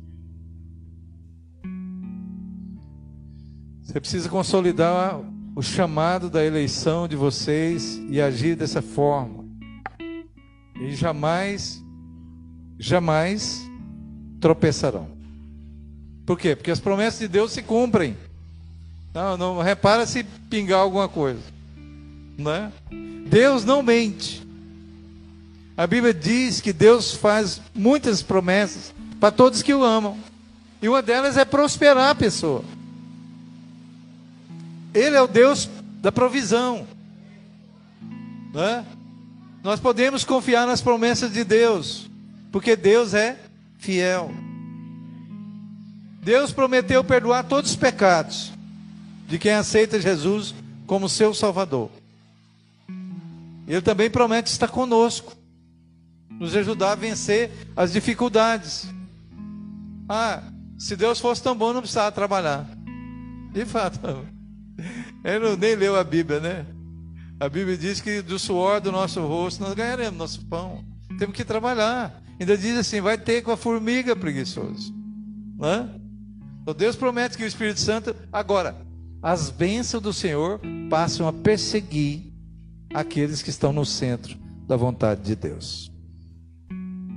Você precisa consolidar o chamado da eleição de vocês e agir dessa forma. E jamais, jamais tropeçarão. Por quê? Porque as promessas de Deus se cumprem. Não, não repara se pingar alguma coisa. Né? Deus não mente. A Bíblia diz que Deus faz muitas promessas para todos que o amam. E uma delas é prosperar a pessoa. Ele é o Deus da provisão. Né? Nós podemos confiar nas promessas de Deus, porque Deus é fiel. Deus prometeu perdoar todos os pecados de quem aceita Jesus como seu Salvador. Ele também promete estar conosco, nos ajudar a vencer as dificuldades. Ah, se Deus fosse tão bom, não precisava trabalhar. De fato, ele não, nem leu a Bíblia, né? A Bíblia diz que do suor do nosso rosto nós ganharemos nosso pão. Temos que trabalhar. Ainda diz assim: vai ter com a formiga preguiçoso. Né? Então Deus promete que o Espírito Santo. Agora, as bênçãos do Senhor passam a perseguir aqueles que estão no centro da vontade de Deus.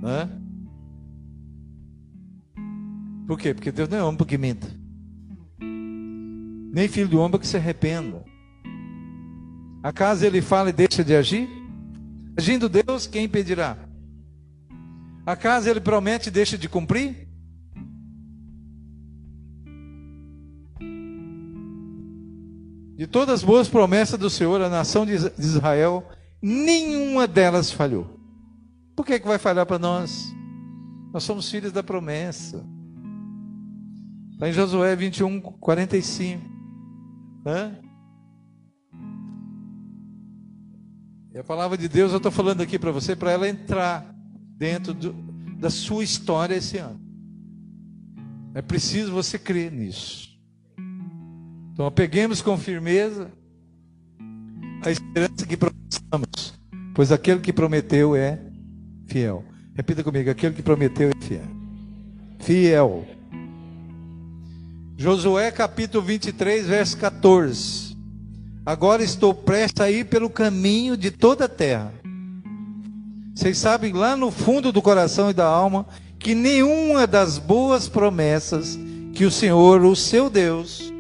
Né? Por quê? Porque Deus não é homem porque minta nem filho do homem que se arrependa. Acaso ele fala e deixa de agir? Agindo Deus, quem impedirá? Acaso ele promete e deixa de cumprir? De todas as boas promessas do Senhor, a nação de Israel, nenhuma delas falhou. Por que, que vai falhar para nós? Nós somos filhos da promessa. Está em Josué 21, 45. Hã? E a palavra de Deus eu estou falando aqui para você, para ela entrar dentro do, da sua história esse ano. É preciso você crer nisso. Então, apeguemos com firmeza a esperança que professamos, pois aquele que prometeu é fiel. Repita comigo: aquele que prometeu é fiel. Fiel. Josué capítulo 23, verso 14. Agora estou prestes a ir pelo caminho de toda a terra. Vocês sabem lá no fundo do coração e da alma que nenhuma das boas promessas que o Senhor, o seu Deus,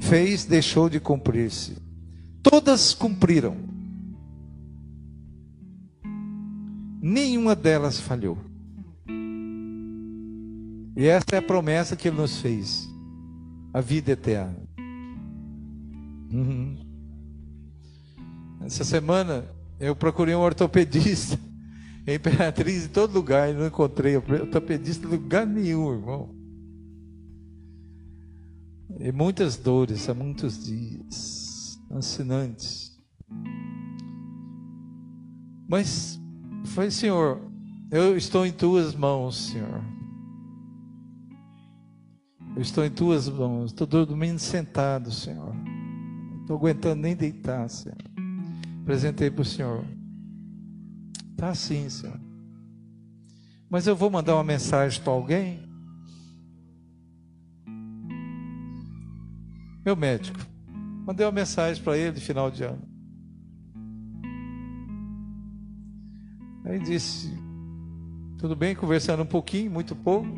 fez deixou de cumprir-se. Todas cumpriram. Nenhuma delas falhou. E essa é a promessa que ele nos fez a vida eterna. Uhum. Essa semana eu procurei um ortopedista em Imperatriz em todo lugar e não encontrei ortopedista em lugar nenhum, irmão. E muitas dores há muitos dias, assinantes. Mas foi, Senhor, eu estou em tuas mãos, Senhor. Eu estou em tuas mãos. Estou dormindo sentado, Senhor. Não estou aguentando nem deitar, Senhor. Apresentei para o Senhor. Está assim, Senhor. Mas eu vou mandar uma mensagem para alguém. Meu médico. Mandei uma mensagem para ele final de ano. Aí disse, tudo bem, conversando um pouquinho, muito pouco.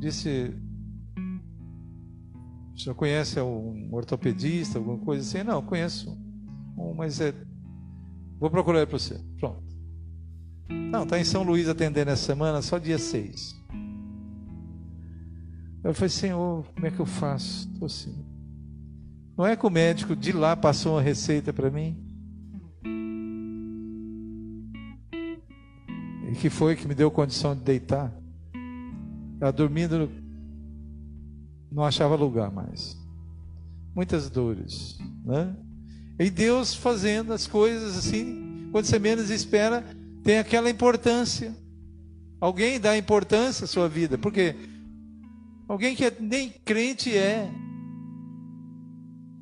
Disse, já conhece um ortopedista, alguma coisa assim? Não, conheço. Mas é. Vou procurar para você. Pronto. Não, está em São Luís atendendo essa semana, só dia 6. Eu falei, Senhor, como é que eu faço? Estou assim. Não é que o médico de lá passou uma receita para mim? E que foi que me deu condição de deitar? Estava dormindo não achava lugar mais. Muitas dores, né? E Deus fazendo as coisas assim, quando você menos espera, tem aquela importância. Alguém dá importância à sua vida, porque alguém que nem crente é,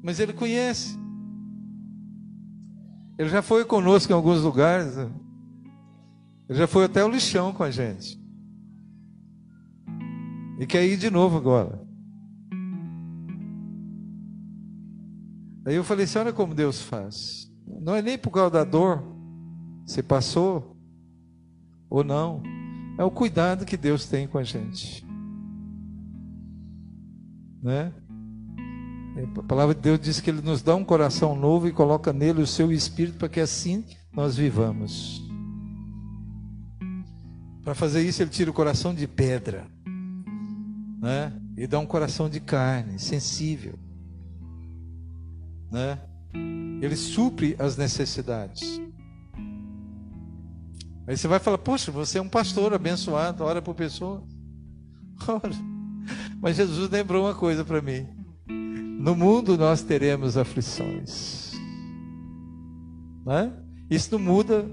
mas ele conhece. Ele já foi conosco em alguns lugares. Né? Ele já foi até o lixão com a gente. E quer ir de novo agora. Aí eu falei assim: olha como Deus faz. Não é nem por causa da dor, se passou ou não. É o cuidado que Deus tem com a gente. Né? A palavra de Deus diz que Ele nos dá um coração novo e coloca nele o seu espírito para que assim nós vivamos. Para fazer isso, Ele tira o coração de pedra né? e dá um coração de carne, sensível né? Ele supre as necessidades. Aí você vai falar, poxa, você é um pastor abençoado, ora por pessoas. Ora. Mas Jesus lembrou uma coisa para mim. No mundo nós teremos aflições. Né? Isso não muda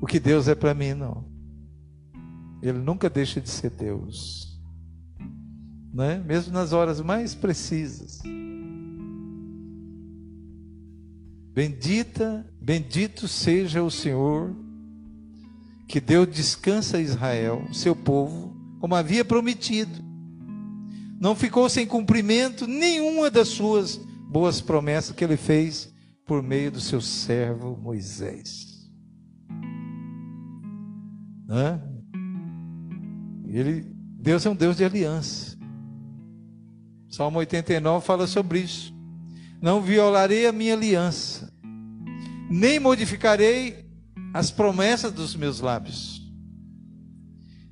o que Deus é para mim, não. Ele nunca deixa de ser Deus. Né? Mesmo nas horas mais precisas. Bendita, bendito seja o Senhor, que deu descanso a Israel, seu povo, como havia prometido. Não ficou sem cumprimento nenhuma das suas boas promessas que ele fez por meio do seu servo Moisés. Né? Ele, Deus é um Deus de aliança. Salmo 89 fala sobre isso não violarei a minha aliança, nem modificarei as promessas dos meus lábios.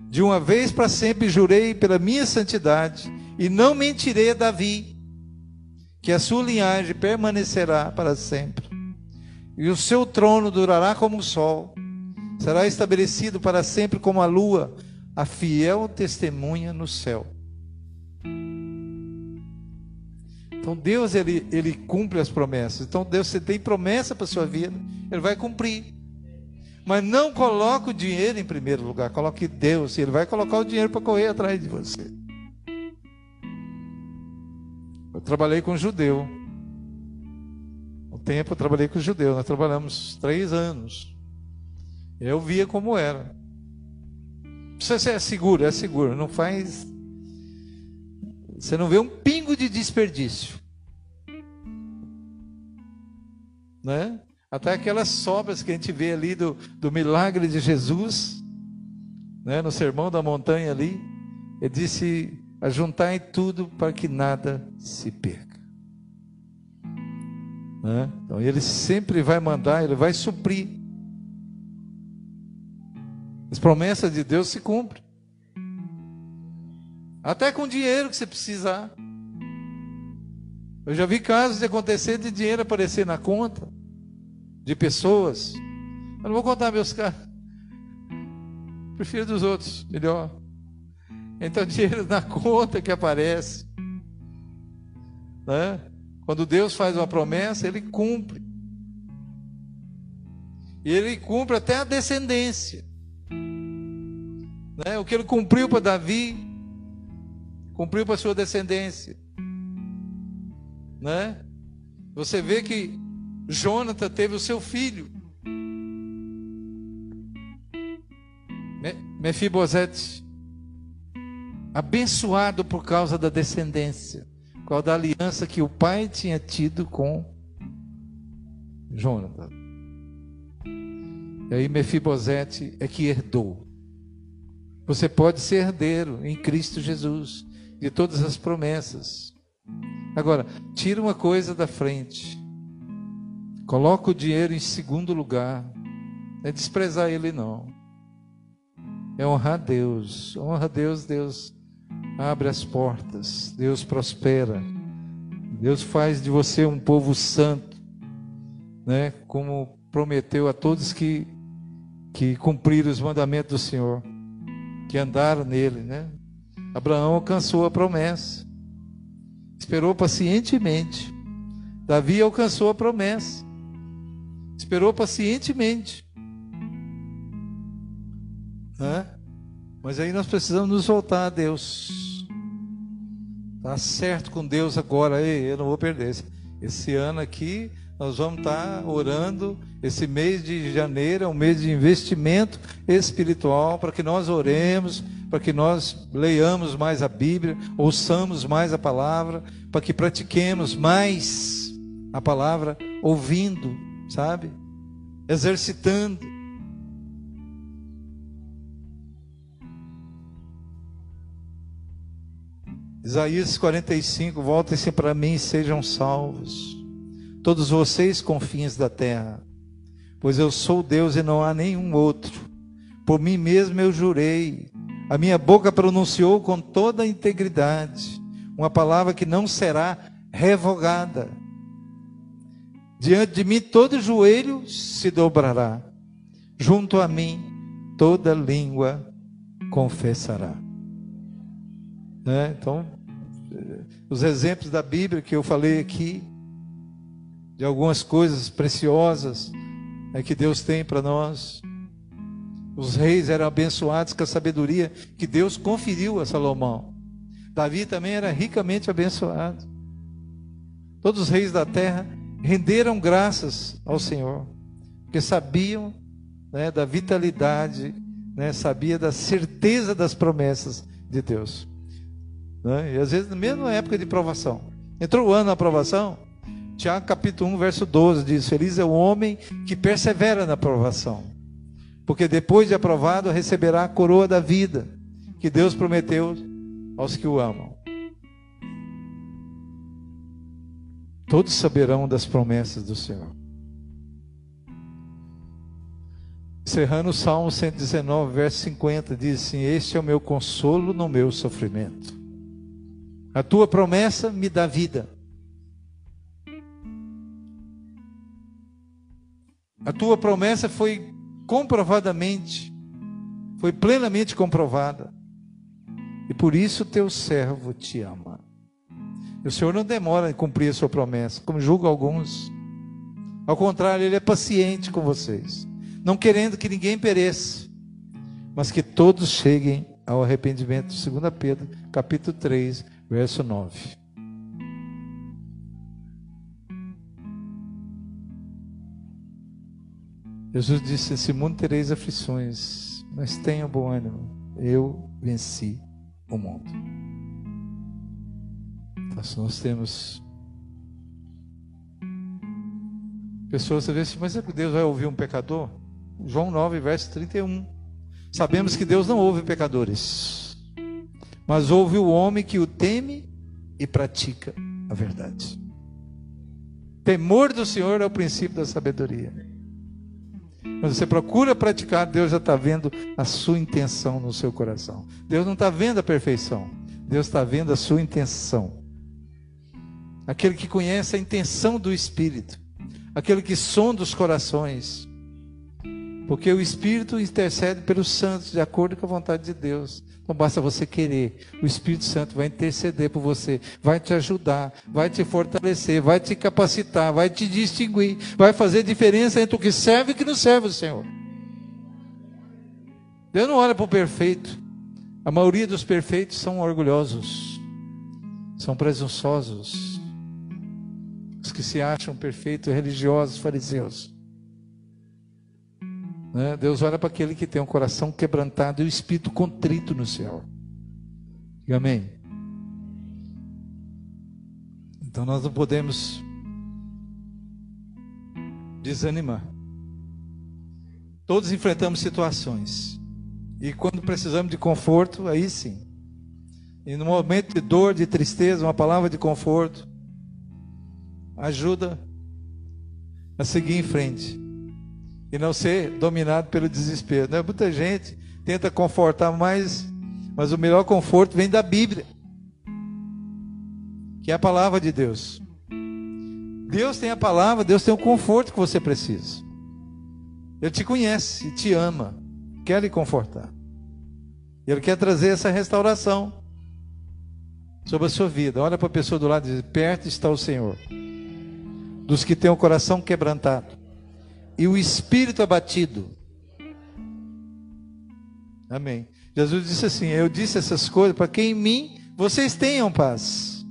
De uma vez para sempre jurei pela minha santidade, e não mentirei a Davi, que a sua linhagem permanecerá para sempre, e o seu trono durará como o sol, será estabelecido para sempre como a lua, a fiel testemunha no céu. Então Deus ele, ele cumpre as promessas. Então Deus você tem promessa para sua vida, ele vai cumprir. Mas não coloque o dinheiro em primeiro lugar, coloque Deus, ele vai colocar o dinheiro para correr atrás de você. Eu trabalhei com judeu. Um tempo eu trabalhei com judeu, nós trabalhamos três anos. Eu via como era. Você é seguro, é seguro, não faz você não vê um pingo de desperdício. Né? Até aquelas sobras que a gente vê ali do, do milagre de Jesus, né? no sermão da montanha ali, ele disse: ajuntai tudo para que nada se perca. Né? Então ele sempre vai mandar, ele vai suprir. As promessas de Deus se cumprem. Até com dinheiro que você precisar. Eu já vi casos de acontecer de dinheiro aparecer na conta, de pessoas. Eu não vou contar meus casos. Prefiro dos outros, melhor. Então, dinheiro na conta que aparece. Né? Quando Deus faz uma promessa, Ele cumpre. E Ele cumpre até a descendência. Né? O que Ele cumpriu para Davi, cumpriu para sua descendência. Né? Você vê que Jonathan teve o seu filho. Mefibosete, abençoado por causa da descendência, por causa da aliança que o pai tinha tido com Jonathan. E aí Mefibosete é que herdou. Você pode ser herdeiro em Cristo Jesus de todas as promessas. Agora, tira uma coisa da frente. Coloca o dinheiro em segundo lugar. Não é desprezar ele, não. É honrar Deus. Honra Deus, Deus abre as portas. Deus prospera. Deus faz de você um povo santo, né? Como prometeu a todos que que cumpriram os mandamentos do Senhor, que andaram nele, né? Abraão alcançou a promessa. Esperou pacientemente. Davi alcançou a promessa. Esperou pacientemente. Hã? Mas aí nós precisamos nos voltar a Deus. Tá certo com Deus agora. Ei, eu não vou perder. Esse, esse ano aqui nós vamos estar tá orando. Esse mês de janeiro é um mês de investimento espiritual para que nós oremos para que nós leiamos mais a Bíblia, ouçamos mais a palavra, para que pratiquemos mais a palavra, ouvindo, sabe? Exercitando. Isaías 45, voltem-se para mim e sejam salvos, todos vocês confins da terra, pois eu sou Deus e não há nenhum outro. Por mim mesmo eu jurei, a minha boca pronunciou com toda a integridade uma palavra que não será revogada. Diante de mim todo joelho se dobrará, junto a mim toda língua confessará. Né? Então, os exemplos da Bíblia que eu falei aqui, de algumas coisas preciosas é que Deus tem para nós. Os reis eram abençoados com a sabedoria que Deus conferiu a Salomão. Davi também era ricamente abençoado. Todos os reis da terra renderam graças ao Senhor, porque sabiam né, da vitalidade, né, sabia da certeza das promessas de Deus. Né? E às vezes, mesmo na época de provação, entrou o ano da provação, Tiago capítulo 1, verso 12 diz: Feliz é o homem que persevera na provação porque depois de aprovado receberá a coroa da vida que Deus prometeu aos que o amam. Todos saberão das promessas do Senhor. Encerrando o Salmo 119, verso 50, diz assim: Este é o meu consolo no meu sofrimento. A tua promessa me dá vida. A tua promessa foi comprovadamente, foi plenamente comprovada. E por isso teu servo te ama. E o Senhor não demora em cumprir a sua promessa, como julga alguns. Ao contrário, Ele é paciente com vocês, não querendo que ninguém pereça, mas que todos cheguem ao arrependimento. 2 Pedro, capítulo 3, verso 9. Jesus disse: Esse mundo tereis aflições, mas tenha bom ânimo. Eu venci o mundo. Então, nós temos pessoas que dizem mas é que Deus vai ouvir um pecador? João 9, verso 31. Sabemos que Deus não ouve pecadores, mas ouve o homem que o teme e pratica a verdade. Temor do Senhor é o princípio da sabedoria. Quando você procura praticar, Deus já está vendo a sua intenção no seu coração. Deus não está vendo a perfeição, Deus está vendo a sua intenção. Aquele que conhece a intenção do Espírito, aquele que sonda os corações. Porque o Espírito intercede pelos santos, de acordo com a vontade de Deus. Não basta você querer, o Espírito Santo vai interceder por você, vai te ajudar, vai te fortalecer, vai te capacitar, vai te distinguir, vai fazer diferença entre o que serve e o que não serve o Senhor. Deus não olha para o perfeito. A maioria dos perfeitos são orgulhosos, são presunçosos, os que se acham perfeitos, religiosos, fariseus. Né? Deus olha para aquele que tem um coração quebrantado e o espírito contrito no céu. Diga amém. Então nós não podemos desanimar. Todos enfrentamos situações. E quando precisamos de conforto, aí sim. E no momento de dor, de tristeza, uma palavra de conforto ajuda a seguir em frente e não ser dominado pelo desespero. Né? Muita gente tenta confortar mais, mas o melhor conforto vem da Bíblia, que é a palavra de Deus. Deus tem a palavra, Deus tem o conforto que você precisa. Ele te conhece te ama, quer lhe confortar. Ele quer trazer essa restauração sobre a sua vida. Olha para a pessoa do lado e diz: Perto está o Senhor, dos que têm o coração quebrantado e o espírito abatido. Amém. Jesus disse assim: Eu disse essas coisas para que em mim vocês tenham paz.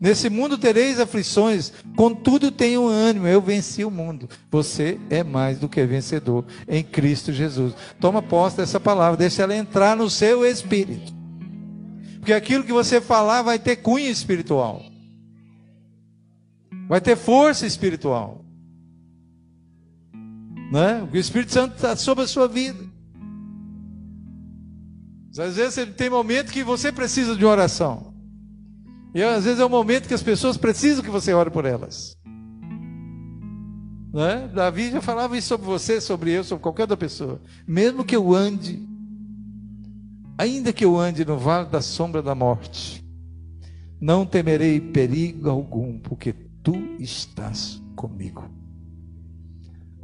Nesse mundo tereis aflições, contudo tenham ânimo, eu venci o mundo. Você é mais do que vencedor em Cristo Jesus. Toma posse dessa palavra, deixa ela entrar no seu espírito. Porque aquilo que você falar vai ter cunho espiritual. Vai ter força espiritual né? O Espírito Santo está sobre a sua vida. Às vezes tem momento que você precisa de oração. E às vezes é o momento que as pessoas precisam que você ore por elas. Né? Davi já falava isso sobre você, sobre eu, sobre qualquer outra pessoa. Mesmo que eu ande, ainda que eu ande no vale da sombra da morte, não temerei perigo algum, porque tu estás comigo.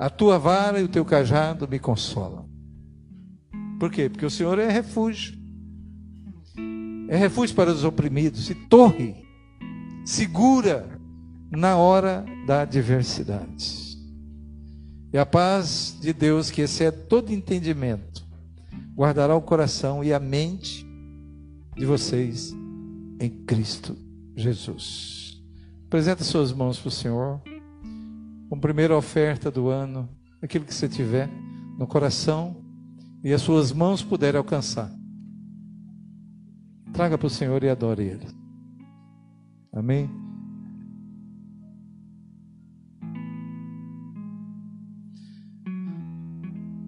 A tua vara e o teu cajado me consolam. Por quê? Porque o Senhor é refúgio. É refúgio para os oprimidos e torre segura na hora da adversidade. E a paz de Deus, que excede todo entendimento, guardará o coração e a mente de vocês em Cristo Jesus. Apresenta suas mãos para o Senhor como primeira oferta do ano, aquilo que você tiver no coração e as suas mãos puderem alcançar. Traga para o Senhor e adore Ele. Amém?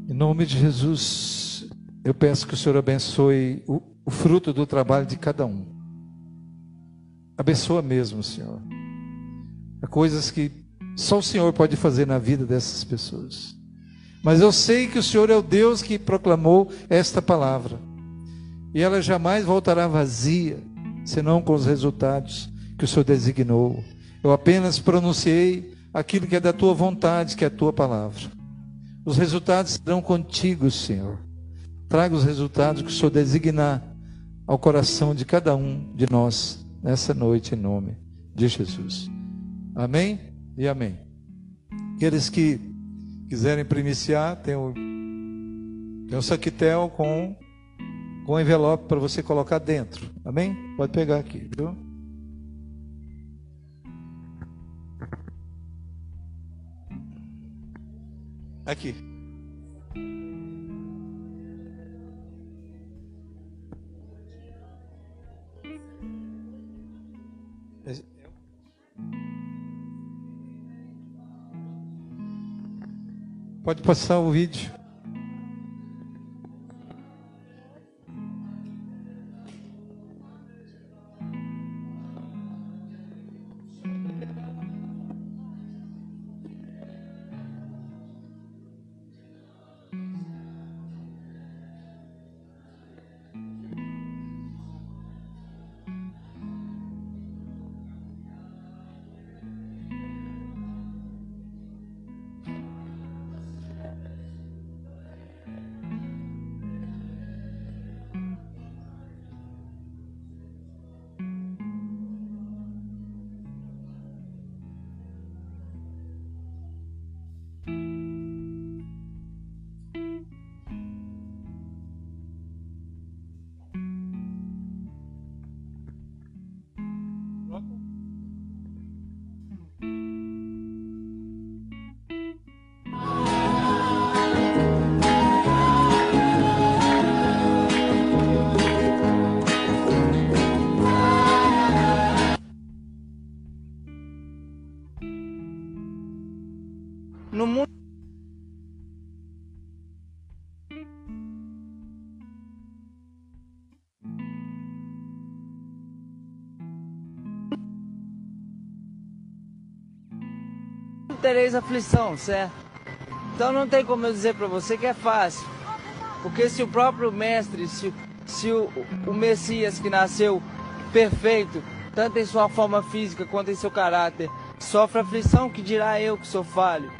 Em nome de Jesus, eu peço que o Senhor abençoe o, o fruto do trabalho de cada um. Abençoa mesmo, Senhor. Há coisas que só o Senhor pode fazer na vida dessas pessoas. Mas eu sei que o Senhor é o Deus que proclamou esta palavra. E ela jamais voltará vazia, senão com os resultados que o Senhor designou. Eu apenas pronunciei aquilo que é da tua vontade, que é a tua palavra. Os resultados serão contigo, Senhor. Traga os resultados que o Senhor designar ao coração de cada um de nós nessa noite, em nome de Jesus. Amém? E amém. Aqueles que quiserem primiciar, tem o, tem o saquitel com, com envelope para você colocar dentro. Amém? Pode pegar aqui, viu? Aqui. Pode passar o vídeo. Tereis aflição, certo? Então não tem como eu dizer para você que é fácil. Porque se o próprio mestre, se, se o, o Messias que nasceu perfeito, tanto em sua forma física quanto em seu caráter, sofre aflição, que dirá eu que sou falho?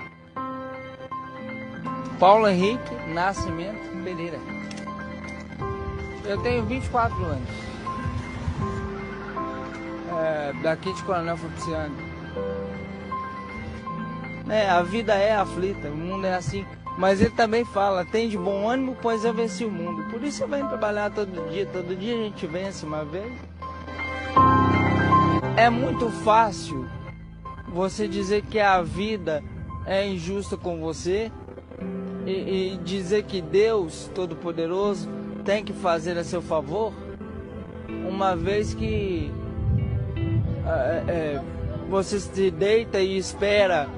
Paulo Henrique Nascimento Pereira. Eu tenho 24 anos. É, daqui de Coronel Fuxiano. É, a vida é aflita, o mundo é assim. Mas ele também fala, tem de bom ânimo, pois eu venci o mundo. Por isso eu venho trabalhar todo dia, todo dia a gente vence uma vez. É muito fácil você dizer que a vida é injusta com você e, e dizer que Deus Todo-Poderoso tem que fazer a seu favor, uma vez que é, é, você se deita e espera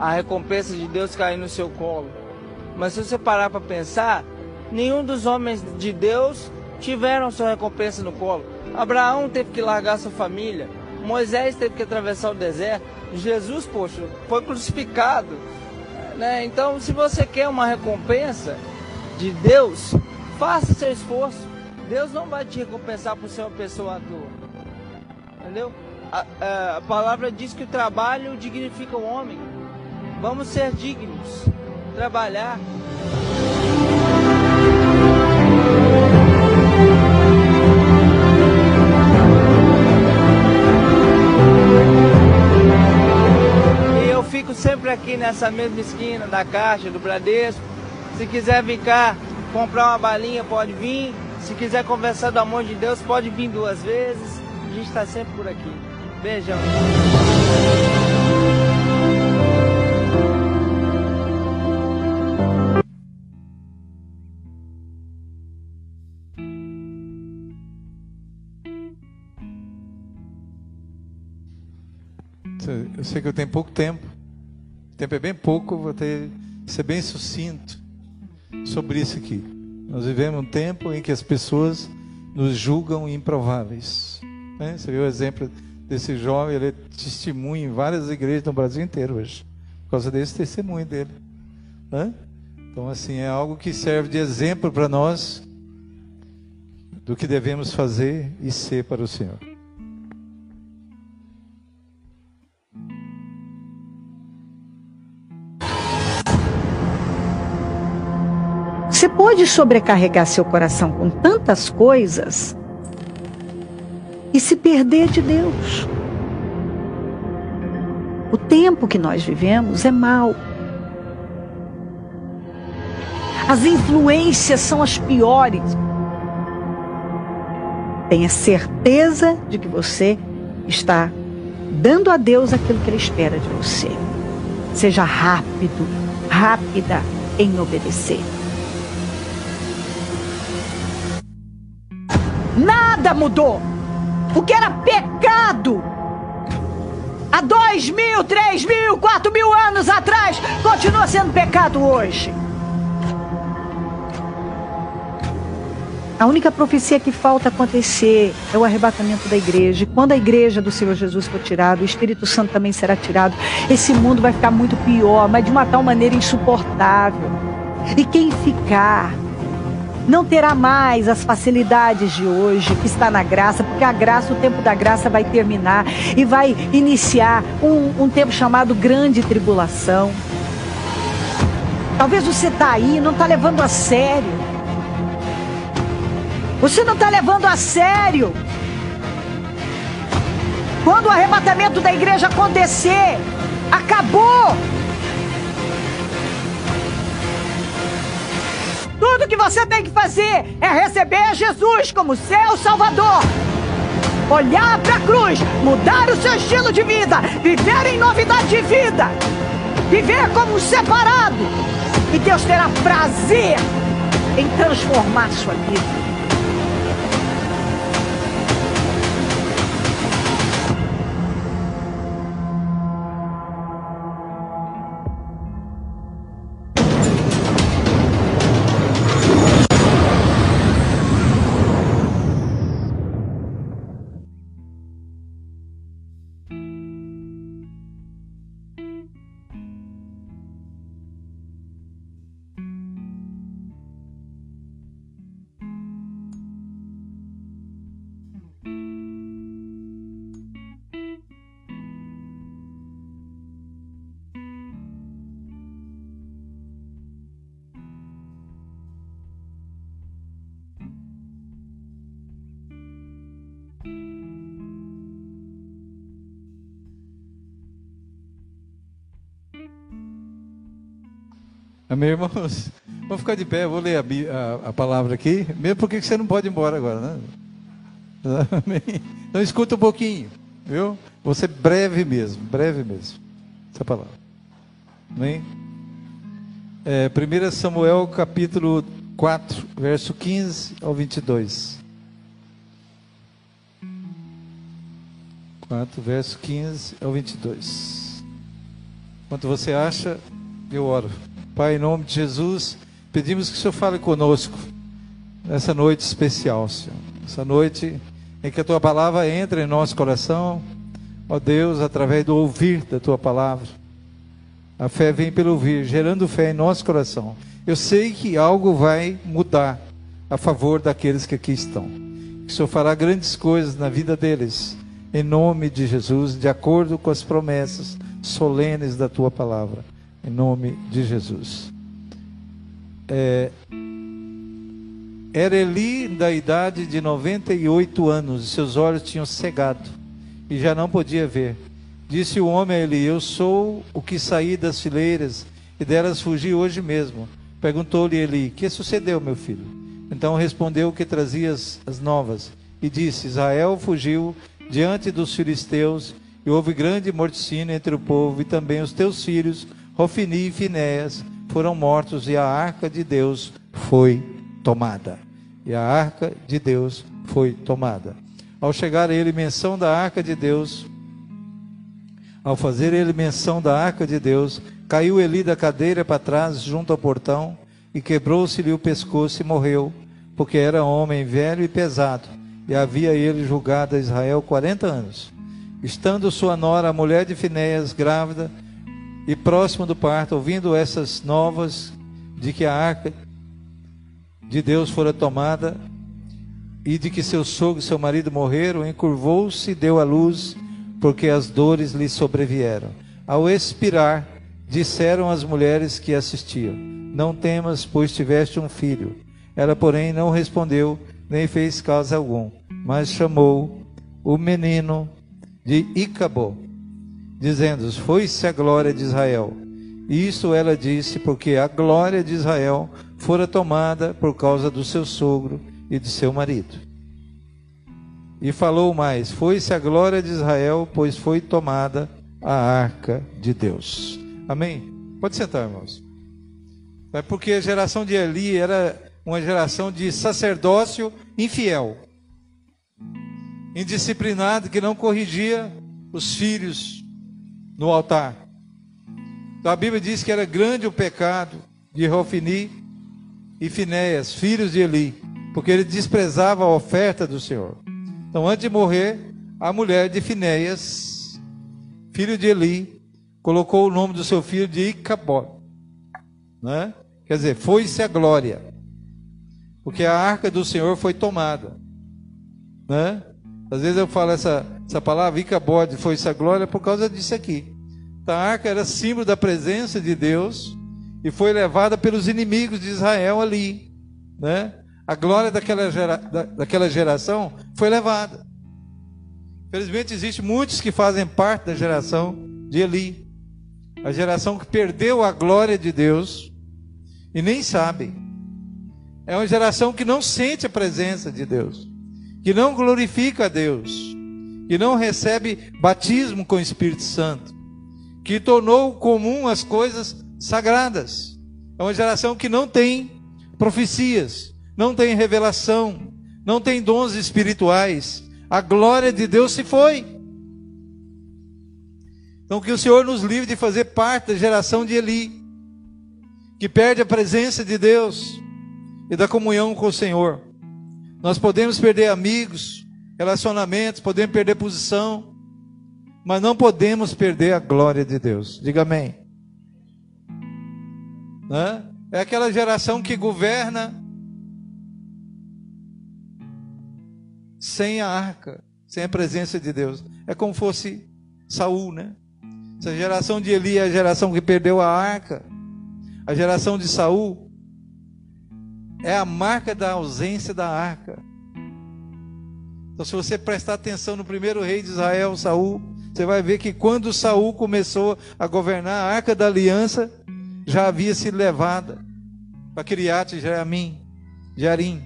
a recompensa de Deus cair no seu colo. Mas se você parar para pensar, nenhum dos homens de Deus tiveram sua recompensa no colo. Abraão teve que largar sua família, Moisés teve que atravessar o deserto, Jesus, poxa, foi crucificado. Né? Então, se você quer uma recompensa de Deus, faça seu esforço. Deus não vai te recompensar por ser uma pessoa à toa. Entendeu? A, a, a palavra diz que o trabalho dignifica o homem. Vamos ser dignos, trabalhar. E eu fico sempre aqui nessa mesma esquina da caixa do Bradesco. Se quiser vir cá comprar uma balinha, pode vir. Se quiser conversar do amor de Deus, pode vir duas vezes. A gente está sempre por aqui. Beijão. Sei que eu tenho pouco tempo. O tempo é bem pouco, vou ter ser bem sucinto sobre isso aqui. Nós vivemos um tempo em que as pessoas nos julgam improváveis. Né? Você viu o exemplo desse jovem, ele é testemunho em várias igrejas no Brasil inteiro hoje, por causa desse testemunho dele. Né? Então, assim, é algo que serve de exemplo para nós do que devemos fazer e ser para o Senhor. Você pode sobrecarregar seu coração com tantas coisas e se perder de Deus. O tempo que nós vivemos é mau. As influências são as piores. Tenha certeza de que você está dando a Deus aquilo que Ele espera de você. Seja rápido, rápida em obedecer. Nada mudou. O que era pecado há dois mil, três mil, quatro mil anos atrás continua sendo pecado hoje. A única profecia que falta acontecer é o arrebatamento da igreja. E quando a igreja do Senhor Jesus for tirada, o Espírito Santo também será tirado. Esse mundo vai ficar muito pior, mas de uma tal maneira insuportável. E quem ficar não terá mais as facilidades de hoje que está na graça, porque a graça, o tempo da graça vai terminar e vai iniciar um, um tempo chamado grande tribulação. Talvez você está aí não está levando a sério. Você não está levando a sério. Quando o arrebatamento da igreja acontecer, acabou. Tudo que você tem que fazer é receber Jesus como seu Salvador. Olhar para a cruz, mudar o seu estilo de vida, viver em novidade de vida, viver como um separado. E Deus terá prazer em transformar sua vida. Amém, irmãos? Vamos ficar de pé, vou ler a, a, a palavra aqui, mesmo porque você não pode ir embora agora, né? Amém? Então escuta um pouquinho, viu? Vou ser breve mesmo, breve mesmo, essa palavra. Amém? É, 1 Samuel capítulo 4, verso 15 ao 22. 4, verso 15 ao 22. Enquanto você acha, eu oro. Pai, em nome de Jesus, pedimos que o Senhor fale conosco nessa noite especial, Senhor. Essa noite em que a tua palavra entra em nosso coração, ó Deus, através do ouvir da tua palavra. A fé vem pelo ouvir, gerando fé em nosso coração. Eu sei que algo vai mudar a favor daqueles que aqui estão. Que o Senhor fará grandes coisas na vida deles, em nome de Jesus, de acordo com as promessas solenes da tua palavra, em nome de Jesus. É, era Eli da idade de 98 anos, e seus olhos tinham cegado, e já não podia ver. Disse o homem a Eli: Eu sou o que saí das fileiras, e delas fugi hoje mesmo. Perguntou-lhe Eli: Que sucedeu, meu filho? Então respondeu que trazia as novas, e disse: Israel fugiu diante dos filisteus, e houve grande morticínio entre o povo, e também os teus filhos, Rofini e Finéas, foram mortos, e a arca de Deus foi tomada. E a arca de Deus foi tomada. Ao chegar ele menção da arca de Deus, ao fazer ele menção da arca de Deus, caiu Eli da cadeira para trás, junto ao portão, e quebrou-se-lhe o pescoço e morreu, porque era homem velho e pesado, e havia ele julgado a Israel quarenta anos. Estando sua nora, a mulher de Finéias, grávida, e próximo do parto, ouvindo essas novas de que a arca de Deus fora tomada, e de que seu sogro e seu marido morreram, encurvou-se e deu à luz porque as dores lhe sobrevieram. Ao expirar, disseram as mulheres que assistiam: Não temas, pois tiveste um filho. Ela, porém, não respondeu, nem fez caso algum, mas chamou o menino de Icabô, dizendo: Foi-se a glória de Israel. E isso ela disse, porque a glória de Israel fora tomada por causa do seu sogro e de seu marido. E falou mais: Foi-se a glória de Israel, pois foi tomada a arca de Deus. Amém? Pode sentar, irmãos. É porque a geração de Eli era uma geração de sacerdócio infiel, indisciplinado, que não corrigia os filhos no altar. Então a Bíblia diz que era grande o pecado de Rofini e Finéias, filhos de Eli, porque ele desprezava a oferta do Senhor. Então, antes de morrer, a mulher de Finéias, filho de Eli, colocou o nome do seu filho de Icabó. Né? Quer dizer, foi-se a glória. Porque a arca do Senhor foi tomada. Né? Às vezes eu falo essa, essa palavra, Icabode, foi-se a glória, por causa disso aqui. Então, a arca era símbolo da presença de Deus e foi levada pelos inimigos de Israel ali. Né? A glória daquela, gera, da, daquela geração foi levada. Felizmente, existe muitos que fazem parte da geração de Eli. A geração que perdeu a glória de Deus e nem sabem. É uma geração que não sente a presença de Deus, que não glorifica a Deus, que não recebe batismo com o Espírito Santo, que tornou comum as coisas sagradas. É uma geração que não tem profecias, não tem revelação, não tem dons espirituais. A glória de Deus se foi. Então, que o Senhor nos livre de fazer parte da geração de Eli, que perde a presença de Deus e da comunhão com o Senhor. Nós podemos perder amigos, relacionamentos, podemos perder posição, mas não podemos perder a glória de Deus. Diga amém. É aquela geração que governa sem a arca, sem a presença de Deus. É como fosse Saul, né? Essa geração de Eli é a geração que perdeu a arca. A geração de Saul é a marca da ausência da arca. Então, se você prestar atenção no primeiro rei de Israel, Saul, você vai ver que quando Saul começou a governar a arca da aliança, já havia sido levada para Criate Jearim. Jearim.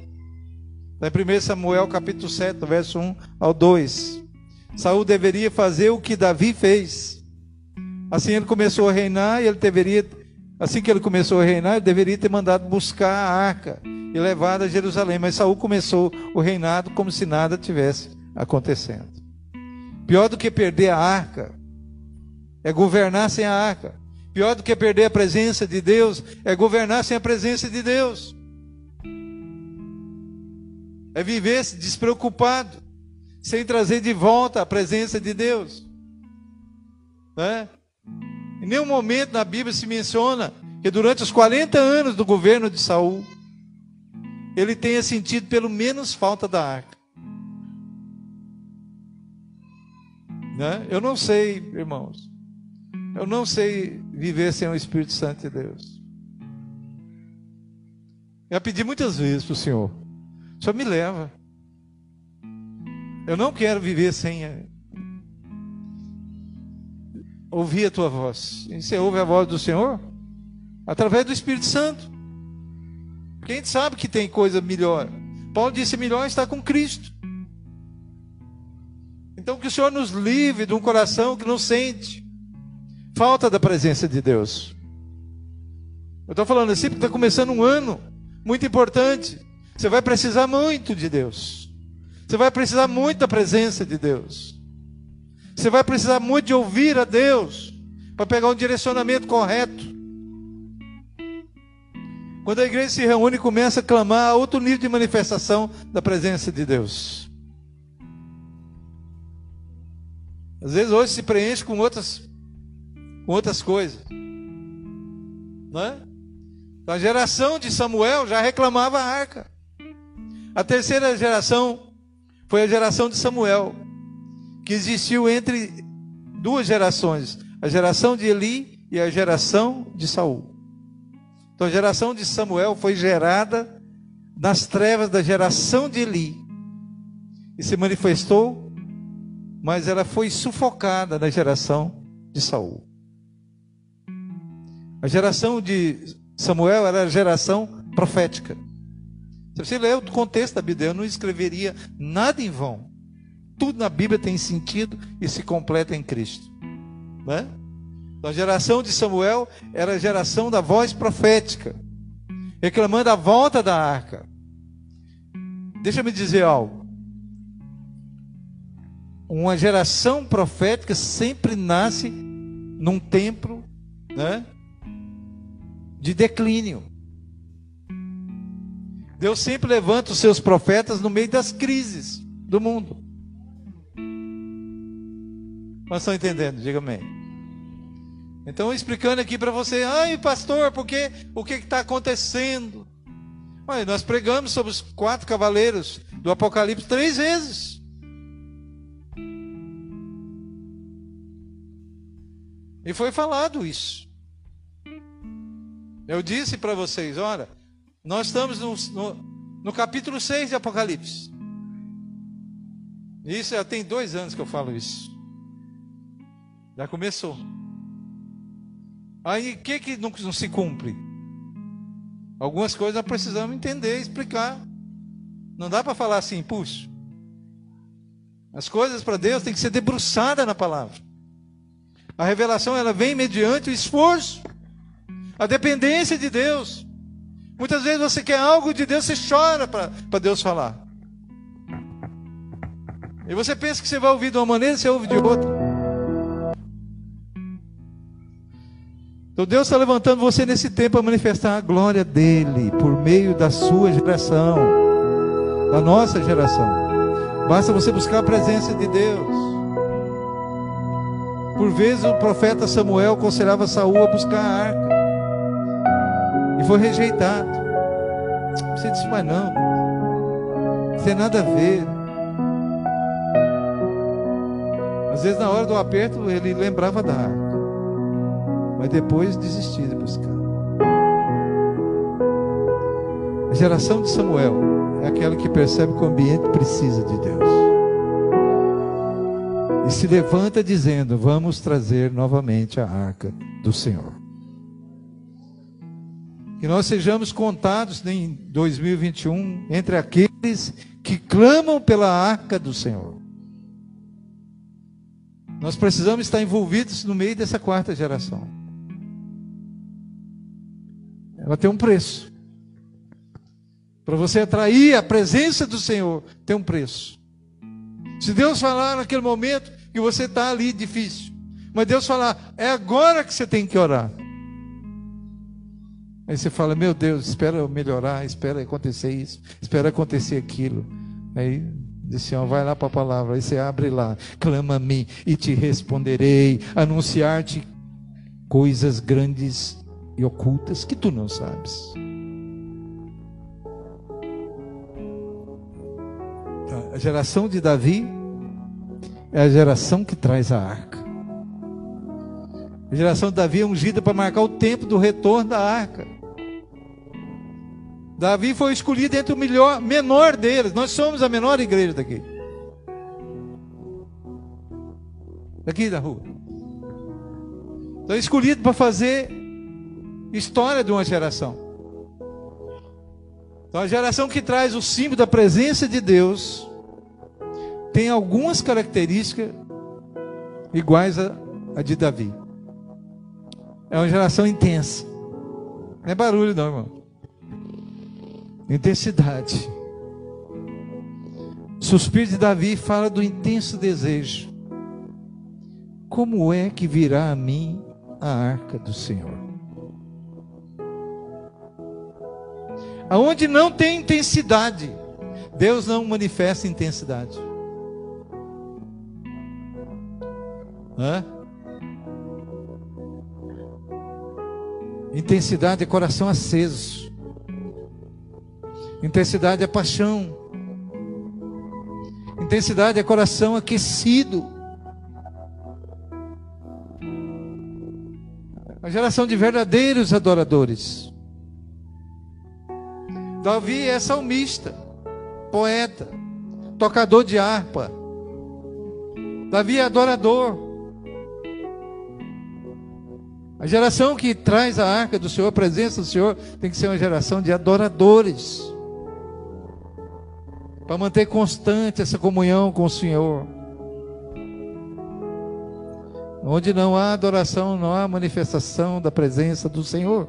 Está em 1 Samuel capítulo 7, verso 1 ao 2. Saul deveria fazer o que Davi fez. Assim ele começou a reinar e ele deveria, assim que ele começou a reinar, ele deveria ter mandado buscar a arca e levada a Jerusalém. Mas Saul começou o reinado como se nada tivesse acontecendo. Pior do que perder a arca é governar sem a arca. Pior do que perder a presença de Deus é governar sem a presença de Deus. É viver despreocupado, sem trazer de volta a presença de Deus. Né? Em nenhum momento na Bíblia se menciona que durante os 40 anos do governo de Saul, ele tenha sentido pelo menos falta da arca. Né? Eu não sei, irmãos. Eu não sei viver sem o Espírito Santo de Deus. Eu pedi muitas vezes para o Senhor. Senhor me leva. Eu não quero viver sem ouvir a tua voz. E você ouve a voz do Senhor? Através do Espírito Santo. Porque a gente sabe que tem coisa melhor. Paulo disse: melhor estar com Cristo. Então que o Senhor nos livre de um coração que não sente falta da presença de Deus. Eu estou falando assim porque está começando um ano muito importante. Você vai precisar muito de Deus. Você vai precisar muito da presença de Deus. Você vai precisar muito de ouvir a Deus para pegar um direcionamento correto. Quando a igreja se reúne começa a clamar outro nível de manifestação da presença de Deus. Às vezes hoje se preenche com outras, com outras coisas. É? Então, a geração de Samuel já reclamava a arca. A terceira geração foi a geração de Samuel, que existiu entre duas gerações, a geração de Eli e a geração de Saul. Então a geração de Samuel foi gerada nas trevas da geração de Eli e se manifestou mas ela foi sufocada na geração de Saul. A geração de Samuel era a geração profética. Se você ler o contexto da Bíblia, eu não escreveria nada em vão. Tudo na Bíblia tem sentido e se completa em Cristo. Né? Então, a geração de Samuel era a geração da voz profética, reclamando a volta da arca. Deixa me dizer algo uma geração profética sempre nasce num tempo né, de declínio. Deus sempre levanta os seus profetas no meio das crises do mundo. Mas estão entendendo? Diga amém. Então, explicando aqui para você, ai pastor, porque o que está acontecendo? Olha, nós pregamos sobre os quatro cavaleiros do Apocalipse três vezes. E foi falado isso. Eu disse para vocês: olha, nós estamos no, no, no, capítulo 6 de Apocalipse. Isso já tem dois anos que eu falo isso. Já começou. Aí o que, que não, não se cumpre? Algumas coisas nós precisamos entender, explicar. Não dá para falar assim, puxa. As coisas para Deus têm que ser debruçadas na palavra. A revelação ela vem mediante o esforço, a dependência de Deus. Muitas vezes você quer algo de Deus, você chora para Deus falar. E você pensa que você vai ouvir de uma maneira, você ouve de outra. Então Deus está levantando você nesse tempo para manifestar a glória dele por meio da sua geração, da nossa geração. Basta você buscar a presença de Deus. Por vezes o profeta Samuel aconselhava Saul a buscar a arca. E foi rejeitado. Você disse, mas não. Não tem nada a ver. Às vezes na hora do aperto ele lembrava da arca. Mas depois desistia de buscar. A geração de Samuel é aquela que percebe que o ambiente precisa de Deus e se levanta dizendo: Vamos trazer novamente a arca do Senhor. Que nós sejamos contados em 2021 entre aqueles que clamam pela arca do Senhor. Nós precisamos estar envolvidos no meio dessa quarta geração. Ela tem um preço. Para você atrair a presença do Senhor, tem um preço. Se Deus falar naquele momento que você está ali difícil, mas Deus falar, é agora que você tem que orar. Aí você fala, meu Deus, espera eu melhorar, espera acontecer isso, espera acontecer aquilo. Aí diz Senhor, vai lá para a palavra, aí você abre lá, clama a mim e te responderei, anunciar-te coisas grandes e ocultas que tu não sabes. A geração de Davi é a geração que traz a arca. A geração de Davi é ungida para marcar o tempo do retorno da arca. Davi foi escolhido entre o melhor, menor deles. Nós somos a menor igreja daqui. Daqui da rua. Então, escolhido para fazer história de uma geração. Então, a geração que traz o símbolo da presença de Deus tem algumas características iguais a, a de Davi. É uma geração intensa. Não é barulho, não, irmão. Intensidade. Suspiro de Davi fala do intenso desejo. Como é que virá a mim a arca do Senhor? Aonde não tem intensidade, Deus não manifesta intensidade. Hã? Intensidade é coração aceso. Intensidade é paixão. Intensidade é coração aquecido. A geração de verdadeiros adoradores. Davi é salmista, poeta, tocador de harpa. Davi é adorador. A geração que traz a arca do Senhor, a presença do Senhor, tem que ser uma geração de adoradores. Para manter constante essa comunhão com o Senhor. Onde não há adoração, não há manifestação da presença do Senhor.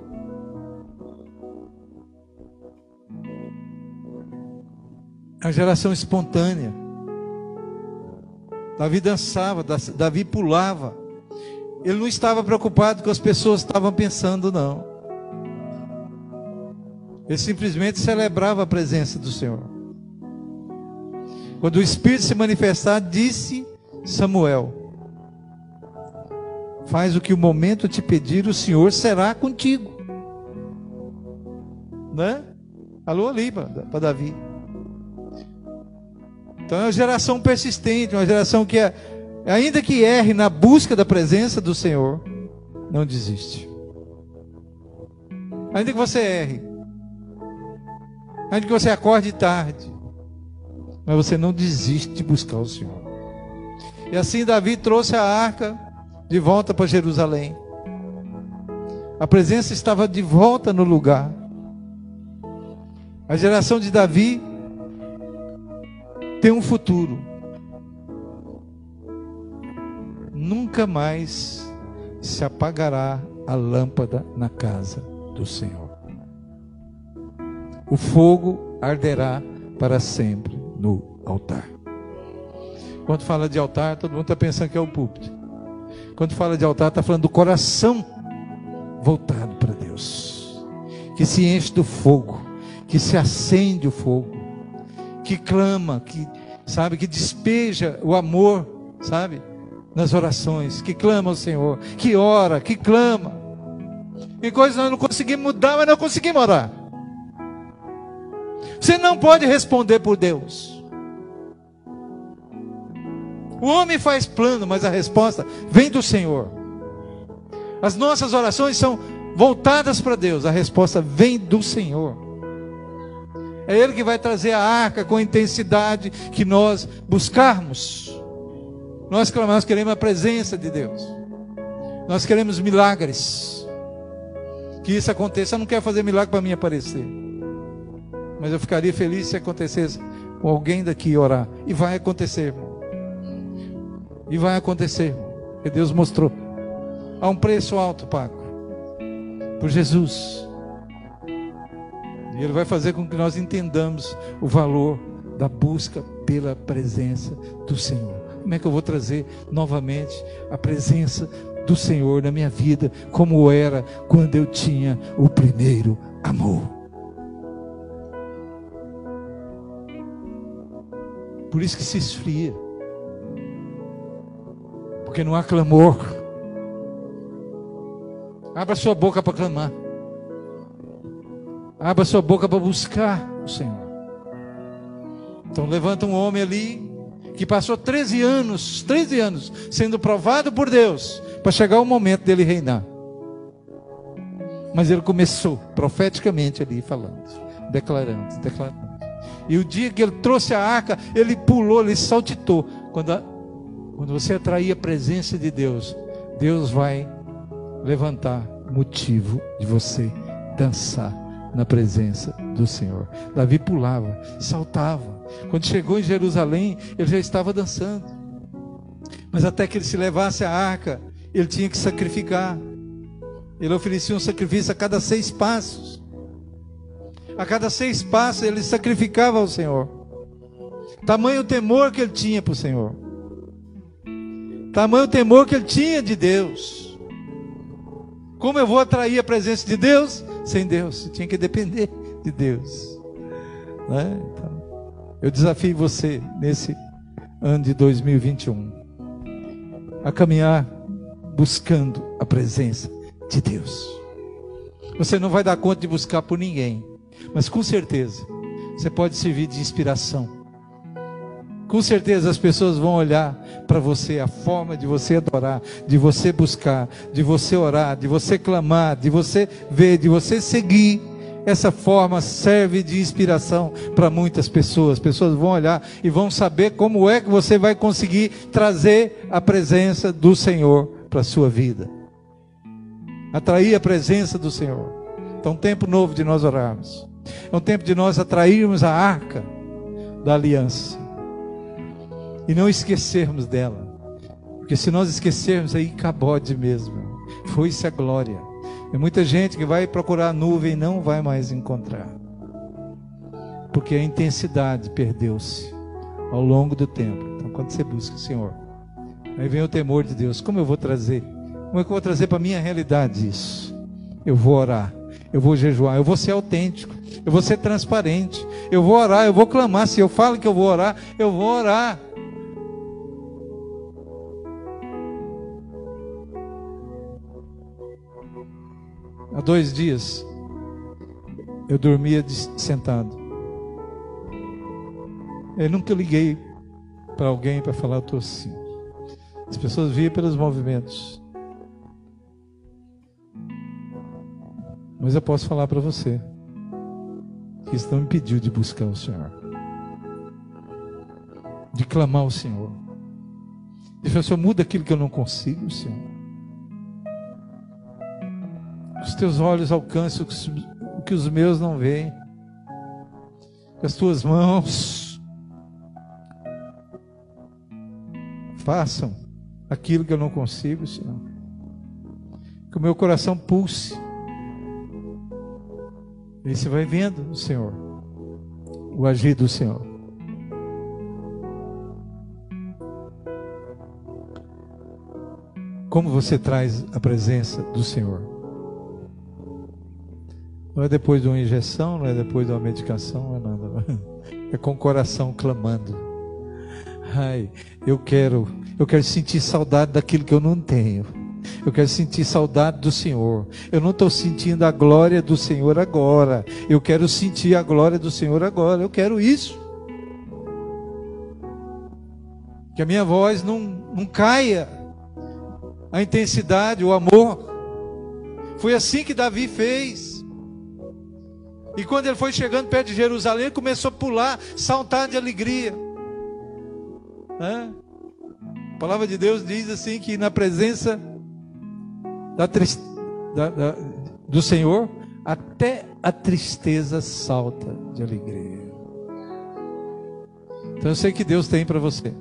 a geração espontânea. Davi dançava, Davi pulava. Ele não estava preocupado com as pessoas estavam pensando, não. Ele simplesmente celebrava a presença do Senhor. Quando o Espírito se manifestar, disse Samuel: Faz o que o momento te pedir, o Senhor será contigo. Né? Alô ali para Davi. Então é uma geração persistente, uma geração que, é, ainda que erre na busca da presença do Senhor, não desiste. Ainda que você erre, ainda que você acorde tarde, mas você não desiste de buscar o Senhor. E assim Davi trouxe a arca de volta para Jerusalém. A presença estava de volta no lugar. A geração de Davi tem um futuro. Nunca mais se apagará a lâmpada na casa do Senhor. O fogo arderá para sempre no altar. Quando fala de altar, todo mundo está pensando que é o púlpito. Quando fala de altar, está falando do coração voltado para Deus, que se enche do fogo, que se acende o fogo, que clama, que sabe, que despeja o amor, sabe, nas orações, que clama ao Senhor, que ora, que clama. E coisas nós não conseguimos mudar, mas não conseguimos orar. Você não pode responder por Deus. O homem faz plano, mas a resposta vem do Senhor. As nossas orações são voltadas para Deus, a resposta vem do Senhor. É Ele que vai trazer a arca com a intensidade que nós buscarmos. Nós clamamos, queremos a presença de Deus. Nós queremos milagres. que isso aconteça. Eu não quero fazer milagre para mim aparecer. Mas eu ficaria feliz se acontecesse com alguém daqui orar. E vai acontecer. E vai acontecer. Porque Deus mostrou. Há um preço alto pago por Jesus. E Ele vai fazer com que nós entendamos o valor da busca pela presença do Senhor. Como é que eu vou trazer novamente a presença do Senhor na minha vida, como era quando eu tinha o primeiro amor? Por isso que se esfria. Porque não há clamor. Abra sua boca para clamar. Abra sua boca para buscar o Senhor. Então levanta um homem ali que passou 13 anos, 13 anos sendo provado por Deus para chegar o momento dele reinar. Mas ele começou profeticamente ali falando, declarando, declarando. E o dia que ele trouxe a arca, ele pulou, ele saltitou. Quando, a, quando você atrair a presença de Deus, Deus vai levantar motivo de você dançar na presença do Senhor. Davi pulava, saltava. Quando chegou em Jerusalém, ele já estava dançando. Mas até que ele se levasse a arca, ele tinha que sacrificar. Ele oferecia um sacrifício a cada seis passos. A cada seis passos ele sacrificava ao Senhor. Tamanho o temor que ele tinha para o Senhor. Tamanho o temor que ele tinha de Deus. Como eu vou atrair a presença de Deus? Sem Deus. Eu tinha que depender de Deus. Né? Então, eu desafio você nesse ano de 2021 a caminhar buscando a presença de Deus. Você não vai dar conta de buscar por ninguém, mas com certeza você pode servir de inspiração. Com certeza as pessoas vão olhar para você, a forma de você adorar, de você buscar, de você orar, de você clamar, de você ver, de você seguir. Essa forma serve de inspiração para muitas pessoas. Pessoas vão olhar e vão saber como é que você vai conseguir trazer a presença do Senhor para a sua vida. Atrair a presença do Senhor. Então, um tempo novo de nós orarmos. É um tempo de nós atrairmos a arca da aliança. E não esquecermos dela. Porque se nós esquecermos, aí cabode mesmo. Foi-se a glória. Tem muita gente que vai procurar a nuvem e não vai mais encontrar. Porque a intensidade perdeu-se ao longo do tempo. Então, quando você busca o Senhor, Aí vem o temor de Deus. Como eu vou trazer? Como é que eu vou trazer para a minha realidade isso? Eu vou orar, eu vou jejuar, eu vou ser autêntico, eu vou ser transparente, eu vou orar, eu vou clamar. Se eu falo que eu vou orar, eu vou orar. Há dois dias eu dormia sentado. Eu nunca liguei para alguém para falar, eu estou assim. As pessoas viam pelos movimentos. Mas eu posso falar para você que isso não me impediu de buscar o Senhor, de clamar ao Senhor. De falar, Senhor, muda aquilo que eu não consigo, Senhor. Os teus olhos alcançam o que os meus não veem. Que as tuas mãos façam aquilo que eu não consigo, Senhor. Que o meu coração pulse. E você vai vendo Senhor, o agir do Senhor. Como você traz a presença do Senhor? Não é depois de uma injeção, não é depois de uma medicação, não é nada. É com o coração clamando. Ai, eu quero eu quero sentir saudade daquilo que eu não tenho. Eu quero sentir saudade do Senhor. Eu não estou sentindo a glória do Senhor agora. Eu quero sentir a glória do Senhor agora. Eu quero isso. Que a minha voz não, não caia. A intensidade, o amor. Foi assim que Davi fez. E quando ele foi chegando perto de Jerusalém, começou a pular, saltar de alegria. É? A palavra de Deus diz assim que na presença da, da, da, do Senhor, até a tristeza salta de alegria. Então eu sei que Deus tem para você.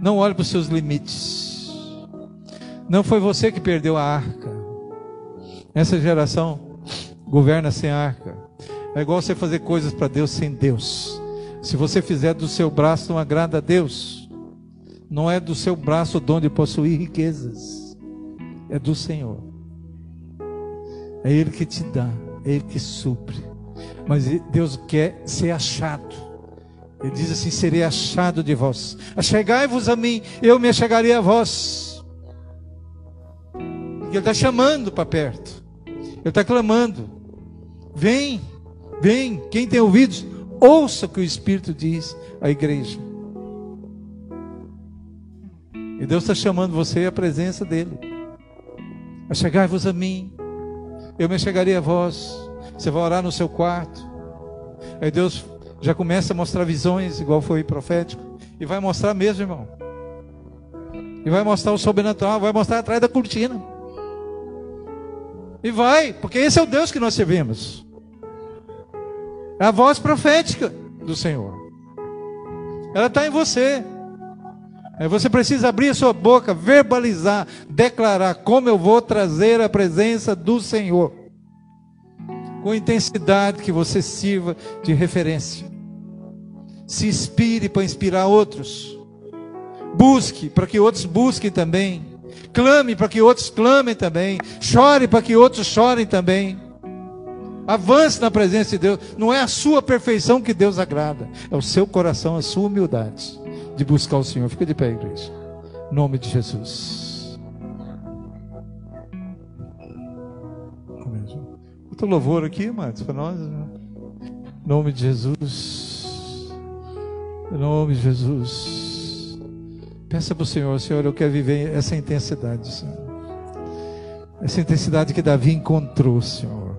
Não olhe para os seus limites. Não foi você que perdeu a arca. Essa geração governa sem arca. É igual você fazer coisas para Deus sem Deus. Se você fizer do seu braço, não agrada a Deus. Não é do seu braço o dom de possuir riquezas. É do Senhor. É Ele que te dá. É Ele que supre. Mas Deus quer ser achado. Ele diz assim: serei achado de vós. Achegai-vos a mim, eu me achegarei a vós. Ele está chamando para perto. Ele está clamando: vem, vem. Quem tem ouvidos, ouça o que o Espírito diz à igreja. E Deus está chamando você à presença dEle. Achegai-vos a mim, eu me achegarei a vós. Você vai orar no seu quarto. Aí Deus já começa a mostrar visões, igual foi profético, e vai mostrar mesmo, irmão. E vai mostrar o sobrenatural, vai mostrar atrás da cortina. E vai, porque esse é o Deus que nós servimos. É a voz profética do Senhor. Ela está em você. Aí você precisa abrir a sua boca, verbalizar, declarar como eu vou trazer a presença do Senhor. Com intensidade que você sirva de referência se inspire para inspirar outros. Busque para que outros busquem também. Clame para que outros clamem também. Chore para que outros chorem também. Avance na presença de Deus. Não é a sua perfeição que Deus agrada, é o seu coração, a sua humildade de buscar o Senhor. Fica de pé, igreja. Em nome de Jesus. Outro louvor aqui, amados, para nós. Né? Em nome de Jesus. Em nome de Jesus. Peça para o Senhor, Senhor, eu quero viver essa intensidade, Senhor. Essa intensidade que Davi encontrou, Senhor.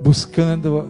Buscando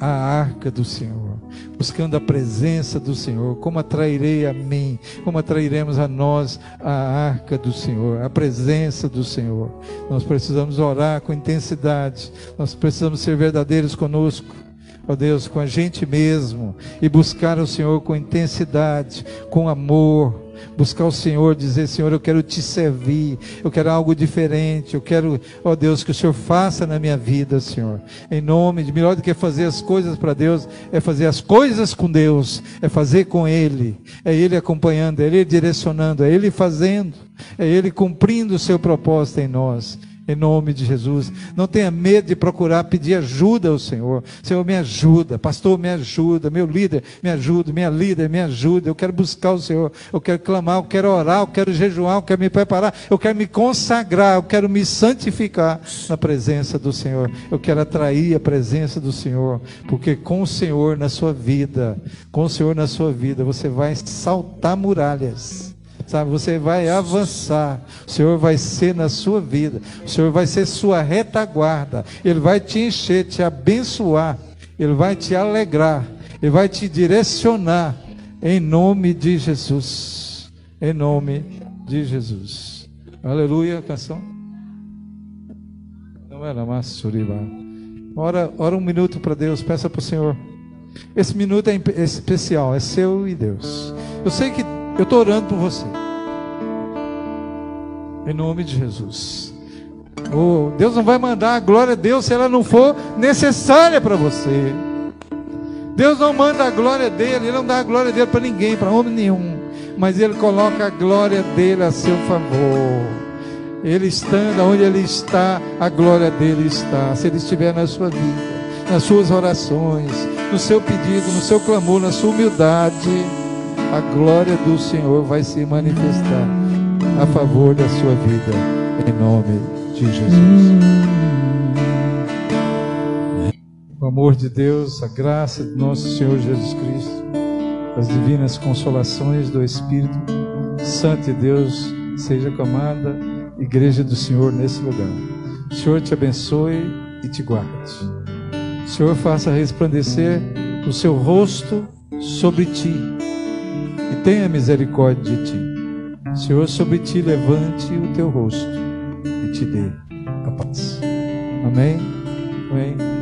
a arca do Senhor, buscando a presença do Senhor, como atrairei a mim, como atrairemos a nós a arca do Senhor, a presença do Senhor. Nós precisamos orar com intensidade, nós precisamos ser verdadeiros conosco ó Deus, com a gente mesmo e buscar o Senhor com intensidade, com amor. Buscar o Senhor, dizer: Senhor, eu quero te servir, eu quero algo diferente, eu quero, ó Deus, que o Senhor faça na minha vida, Senhor. Em nome de melhor do que fazer as coisas para Deus, é fazer as coisas com Deus, é fazer com Ele, é Ele acompanhando, é Ele direcionando, é Ele fazendo, é Ele cumprindo o seu propósito em nós em nome de Jesus. Não tenha medo de procurar pedir ajuda ao Senhor. Senhor, me ajuda. Pastor, me ajuda. Meu líder, me ajuda. Minha líder, me ajuda. Eu quero buscar o Senhor. Eu quero clamar. Eu quero orar. Eu quero jejuar. Eu quero me preparar. Eu quero me consagrar. Eu quero me santificar na presença do Senhor. Eu quero atrair a presença do Senhor. Porque com o Senhor na sua vida, com o Senhor na sua vida, você vai saltar muralhas sabe? Você vai avançar. O Senhor vai ser na sua vida. O Senhor vai ser sua retaguarda. Ele vai te encher, te abençoar. Ele vai te alegrar. Ele vai te direcionar. Em nome de Jesus. Em nome de Jesus. Aleluia, canção. Não era mais. Ora, ora um minuto para Deus, peça para o Senhor. Esse minuto é especial, é seu e Deus. Eu sei que eu estou orando por você. Em nome de Jesus. Oh, Deus não vai mandar a glória a Deus se ela não for necessária para você. Deus não manda a glória dele, Ele não dá a glória dele para ninguém, para homem nenhum. Mas Ele coloca a glória dele a seu favor. Ele estando onde Ele está, a glória dele está. Se Ele estiver na sua vida, nas suas orações, no seu pedido, no seu clamor, na sua humildade a glória do Senhor vai se manifestar a favor da sua vida, em nome de Jesus. O amor de Deus, a graça de nosso Senhor Jesus Cristo, as divinas consolações do Espírito Santo de Deus, seja com a amada Igreja do Senhor nesse lugar. O Senhor te abençoe e te guarde. O Senhor faça resplandecer o seu rosto sobre ti tenha misericórdia de ti. Senhor, sobre ti levante o teu rosto e te dê a paz. Amém? Amém.